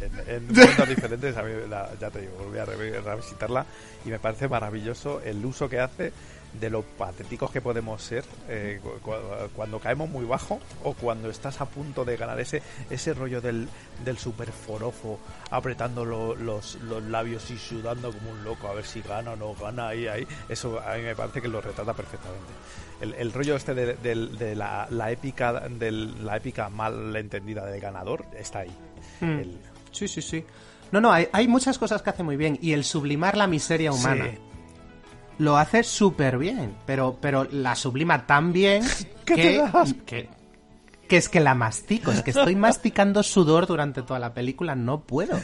en, en, en [LAUGHS] mundos diferentes, a mí, la- ya te digo, volví a re- revisitarla y me parece maravilloso el uso que hace de lo patéticos que podemos ser eh, cu- cu- cuando caemos muy bajo o cuando estás a punto de ganar ese ese rollo del, del super forofo apretando lo- los, los labios y sudando como un loco a ver si gana o no gana ahí ahí eso a mí me parece que lo retrata perfectamente el, el rollo este de, del- de la, la épica del, la épica mal entendida de ganador está ahí Mm. El- Sí, sí, sí. No, no, hay, hay muchas cosas que hace muy bien. Y el sublimar la miseria humana Sí. Lo hace súper bien. Pero, pero la sublima tan bien [LAUGHS] ¿Qué te que, que, que es que la mastico. Es que estoy [LAUGHS] masticando sudor durante toda la película. No puedo.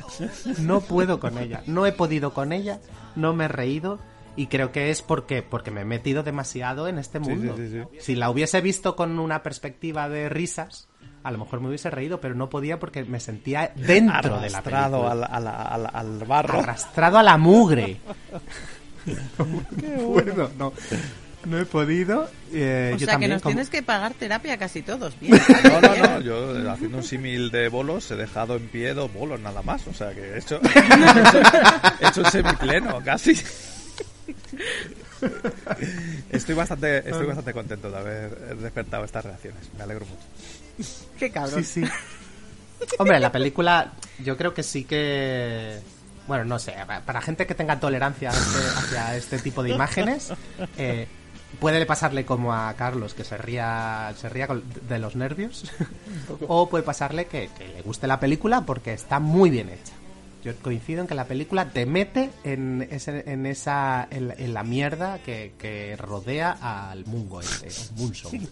No puedo con ella. No he podido con ella. No me he reído. Y creo que es porque, porque me he metido demasiado en este sí, mundo. sí, sí. Si la hubiese visto con una perspectiva de risas, a lo mejor me hubiese reído, pero no podía porque me sentía dentro de la arrastrado película. al, al, al, al barro Arrastrado a la mugre. [LAUGHS] [LAUGHS] Qué No puedo, no. No he podido. eh, O yo sea que nos como- tienes que pagar terapia casi todos. Bien. [LAUGHS] No, no, no, [LAUGHS] yo eh, haciendo un símil de bolos he dejado en pie dos bolos nada más, o sea que he hecho, he hecho, he hecho un semipleno casi. Estoy bastante, estoy bastante contento de haber despertado estas reacciones, me alegro mucho. Qué cabrón. Sí, sí. Hombre, la película yo creo que sí que bueno, no sé, para- gente que tenga tolerancia hacia, hacia este tipo de imágenes, eh, puede pasarle como a Carlos, que se ría, se ría de los nervios, [LAUGHS] o puede pasarle que, que le guste la película porque está muy bien hecha. Yo coincido en que la película te mete en, ese- en esa en, la- en la mierda que, que rodea al Mungo este, Munson. [LAUGHS] [LAUGHS]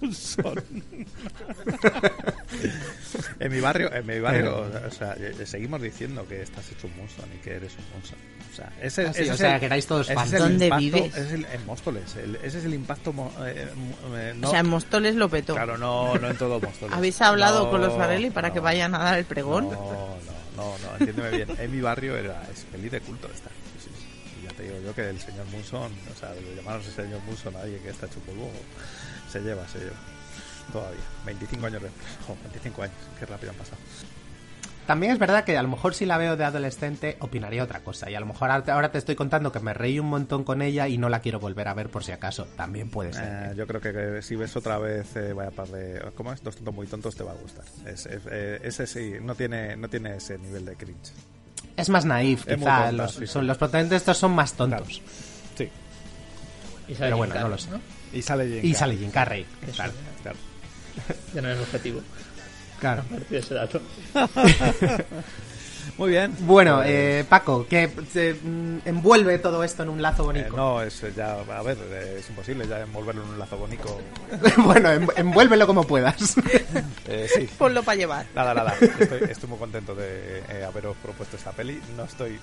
En mi barrio, en mi barrio, o sea, eh, seguimos diciendo que estás hecho un Munson y que eres un Munson. O sea, ese, Ah, sí, ese o es sea, el- que erais todos fans. ¿Dónde impacto- vives? ese es el- en Móstoles. el- ese es el impacto. mo- eh, eh, no- O sea, en Móstoles lo petó. Claro, no, no en todo Móstoles. ¿Habéis hablado No, con los Varelli para no, que vayan a dar el pregón? No, no, no, no, entiéndeme bien. En mi barrio era es feliz de culto esta. Sí, sí. Y ya te digo yo que el señor Munson, o sea, de llamarnos el señor Munson a alguien que está polvo, se lleva, se lleva. Todavía. 25 años después. Jo, 25 años. Qué rápido han pasado. También es verdad que a lo mejor si la veo de adolescente opinaría otra cosa. Y a lo mejor ahora te- ahora te estoy contando que me reí un montón con ella y no la quiero volver a ver por si acaso. También puede ser. Eh, yo creo que, que si ves otra vez eh, vaya par de ¿cómo es? dos tontos muy tontos te va a gustar es, es- eh, ese sí no tiene no tiene ese nivel de cringe Es más naif, Es quizá. tonta, los, sí, sí. son, los protagonistas estos son más tontos. sí Y Pero bueno, no lo sé. y sale Jim Y Carrey. sale Jim Carrey. Claro Ya no es objetivo. Claro. A partir de ese dato. [LAUGHS] muy bien Bueno, Pues, eh, Paco, que se mm, envuelve todo esto en un lazo eh, bonito. no es eh, ya a ver eh, es imposible ya envolverlo en un lazo bonito [LAUGHS] bueno, en- envuélvelo como puedas. [LAUGHS] Eh, sí Ponlo para llevar. Nada, nada. Estoy, estoy muy contento de eh, haberos propuesto esta peli. No estoy,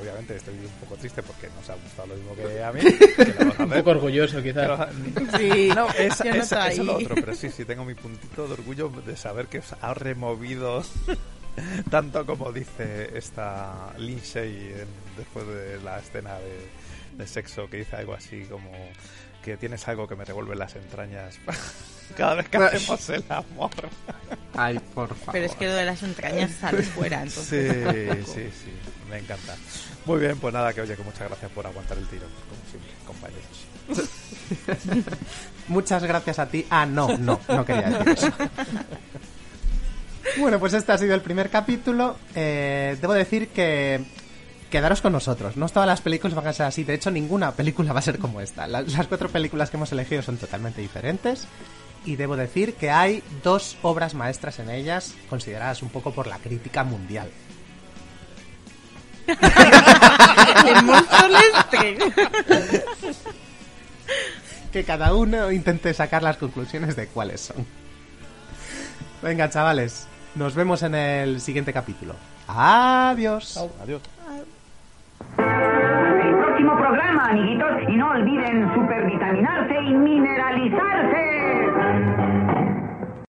obviamente estoy un poco triste porque no os ha gustado lo mismo que a mí. que a Un poco orgulloso, quizás. Pero- Sí, no, es, yo es, lo otro, pero sí, sí, tengo mi puntito de orgullo de saber que os ha removido [LAUGHS] tanto como dice esta Lindsay en- después de la escena de, de sexo que dice algo así como que tienes algo que me revuelve las entrañas [LAUGHS] cada vez que hacemos el amor. Ay, por favor. Pero es que lo de las entrañas sale [LAUGHS] fuera, Sí, entonces. sí, sí, me encanta. Muy bien, pues nada, que oye, que muchas gracias por aguantar el tiro, como siempre, compañeros. Muchas gracias a ti. Ah, no, no, no quería decir eso. Bueno, pues este ha sido el primer capítulo. Eh, debo decir que quedaros con nosotros. No todas las películas van a ser así. De hecho, ninguna película va a ser como esta. La- Las cuatro películas que hemos elegido son totalmente diferentes. Y debo decir que hay dos obras maestras en ellas, consideradas un poco por la crítica mundial. [LAUGHS] Que cada uno intente sacar las conclusiones de cuáles son. Venga, chavales, nos vemos en el siguiente capítulo. Adiós. Adiós. El próximo programa, amiguitos, y no olviden supervitaminarse y mineralizarse.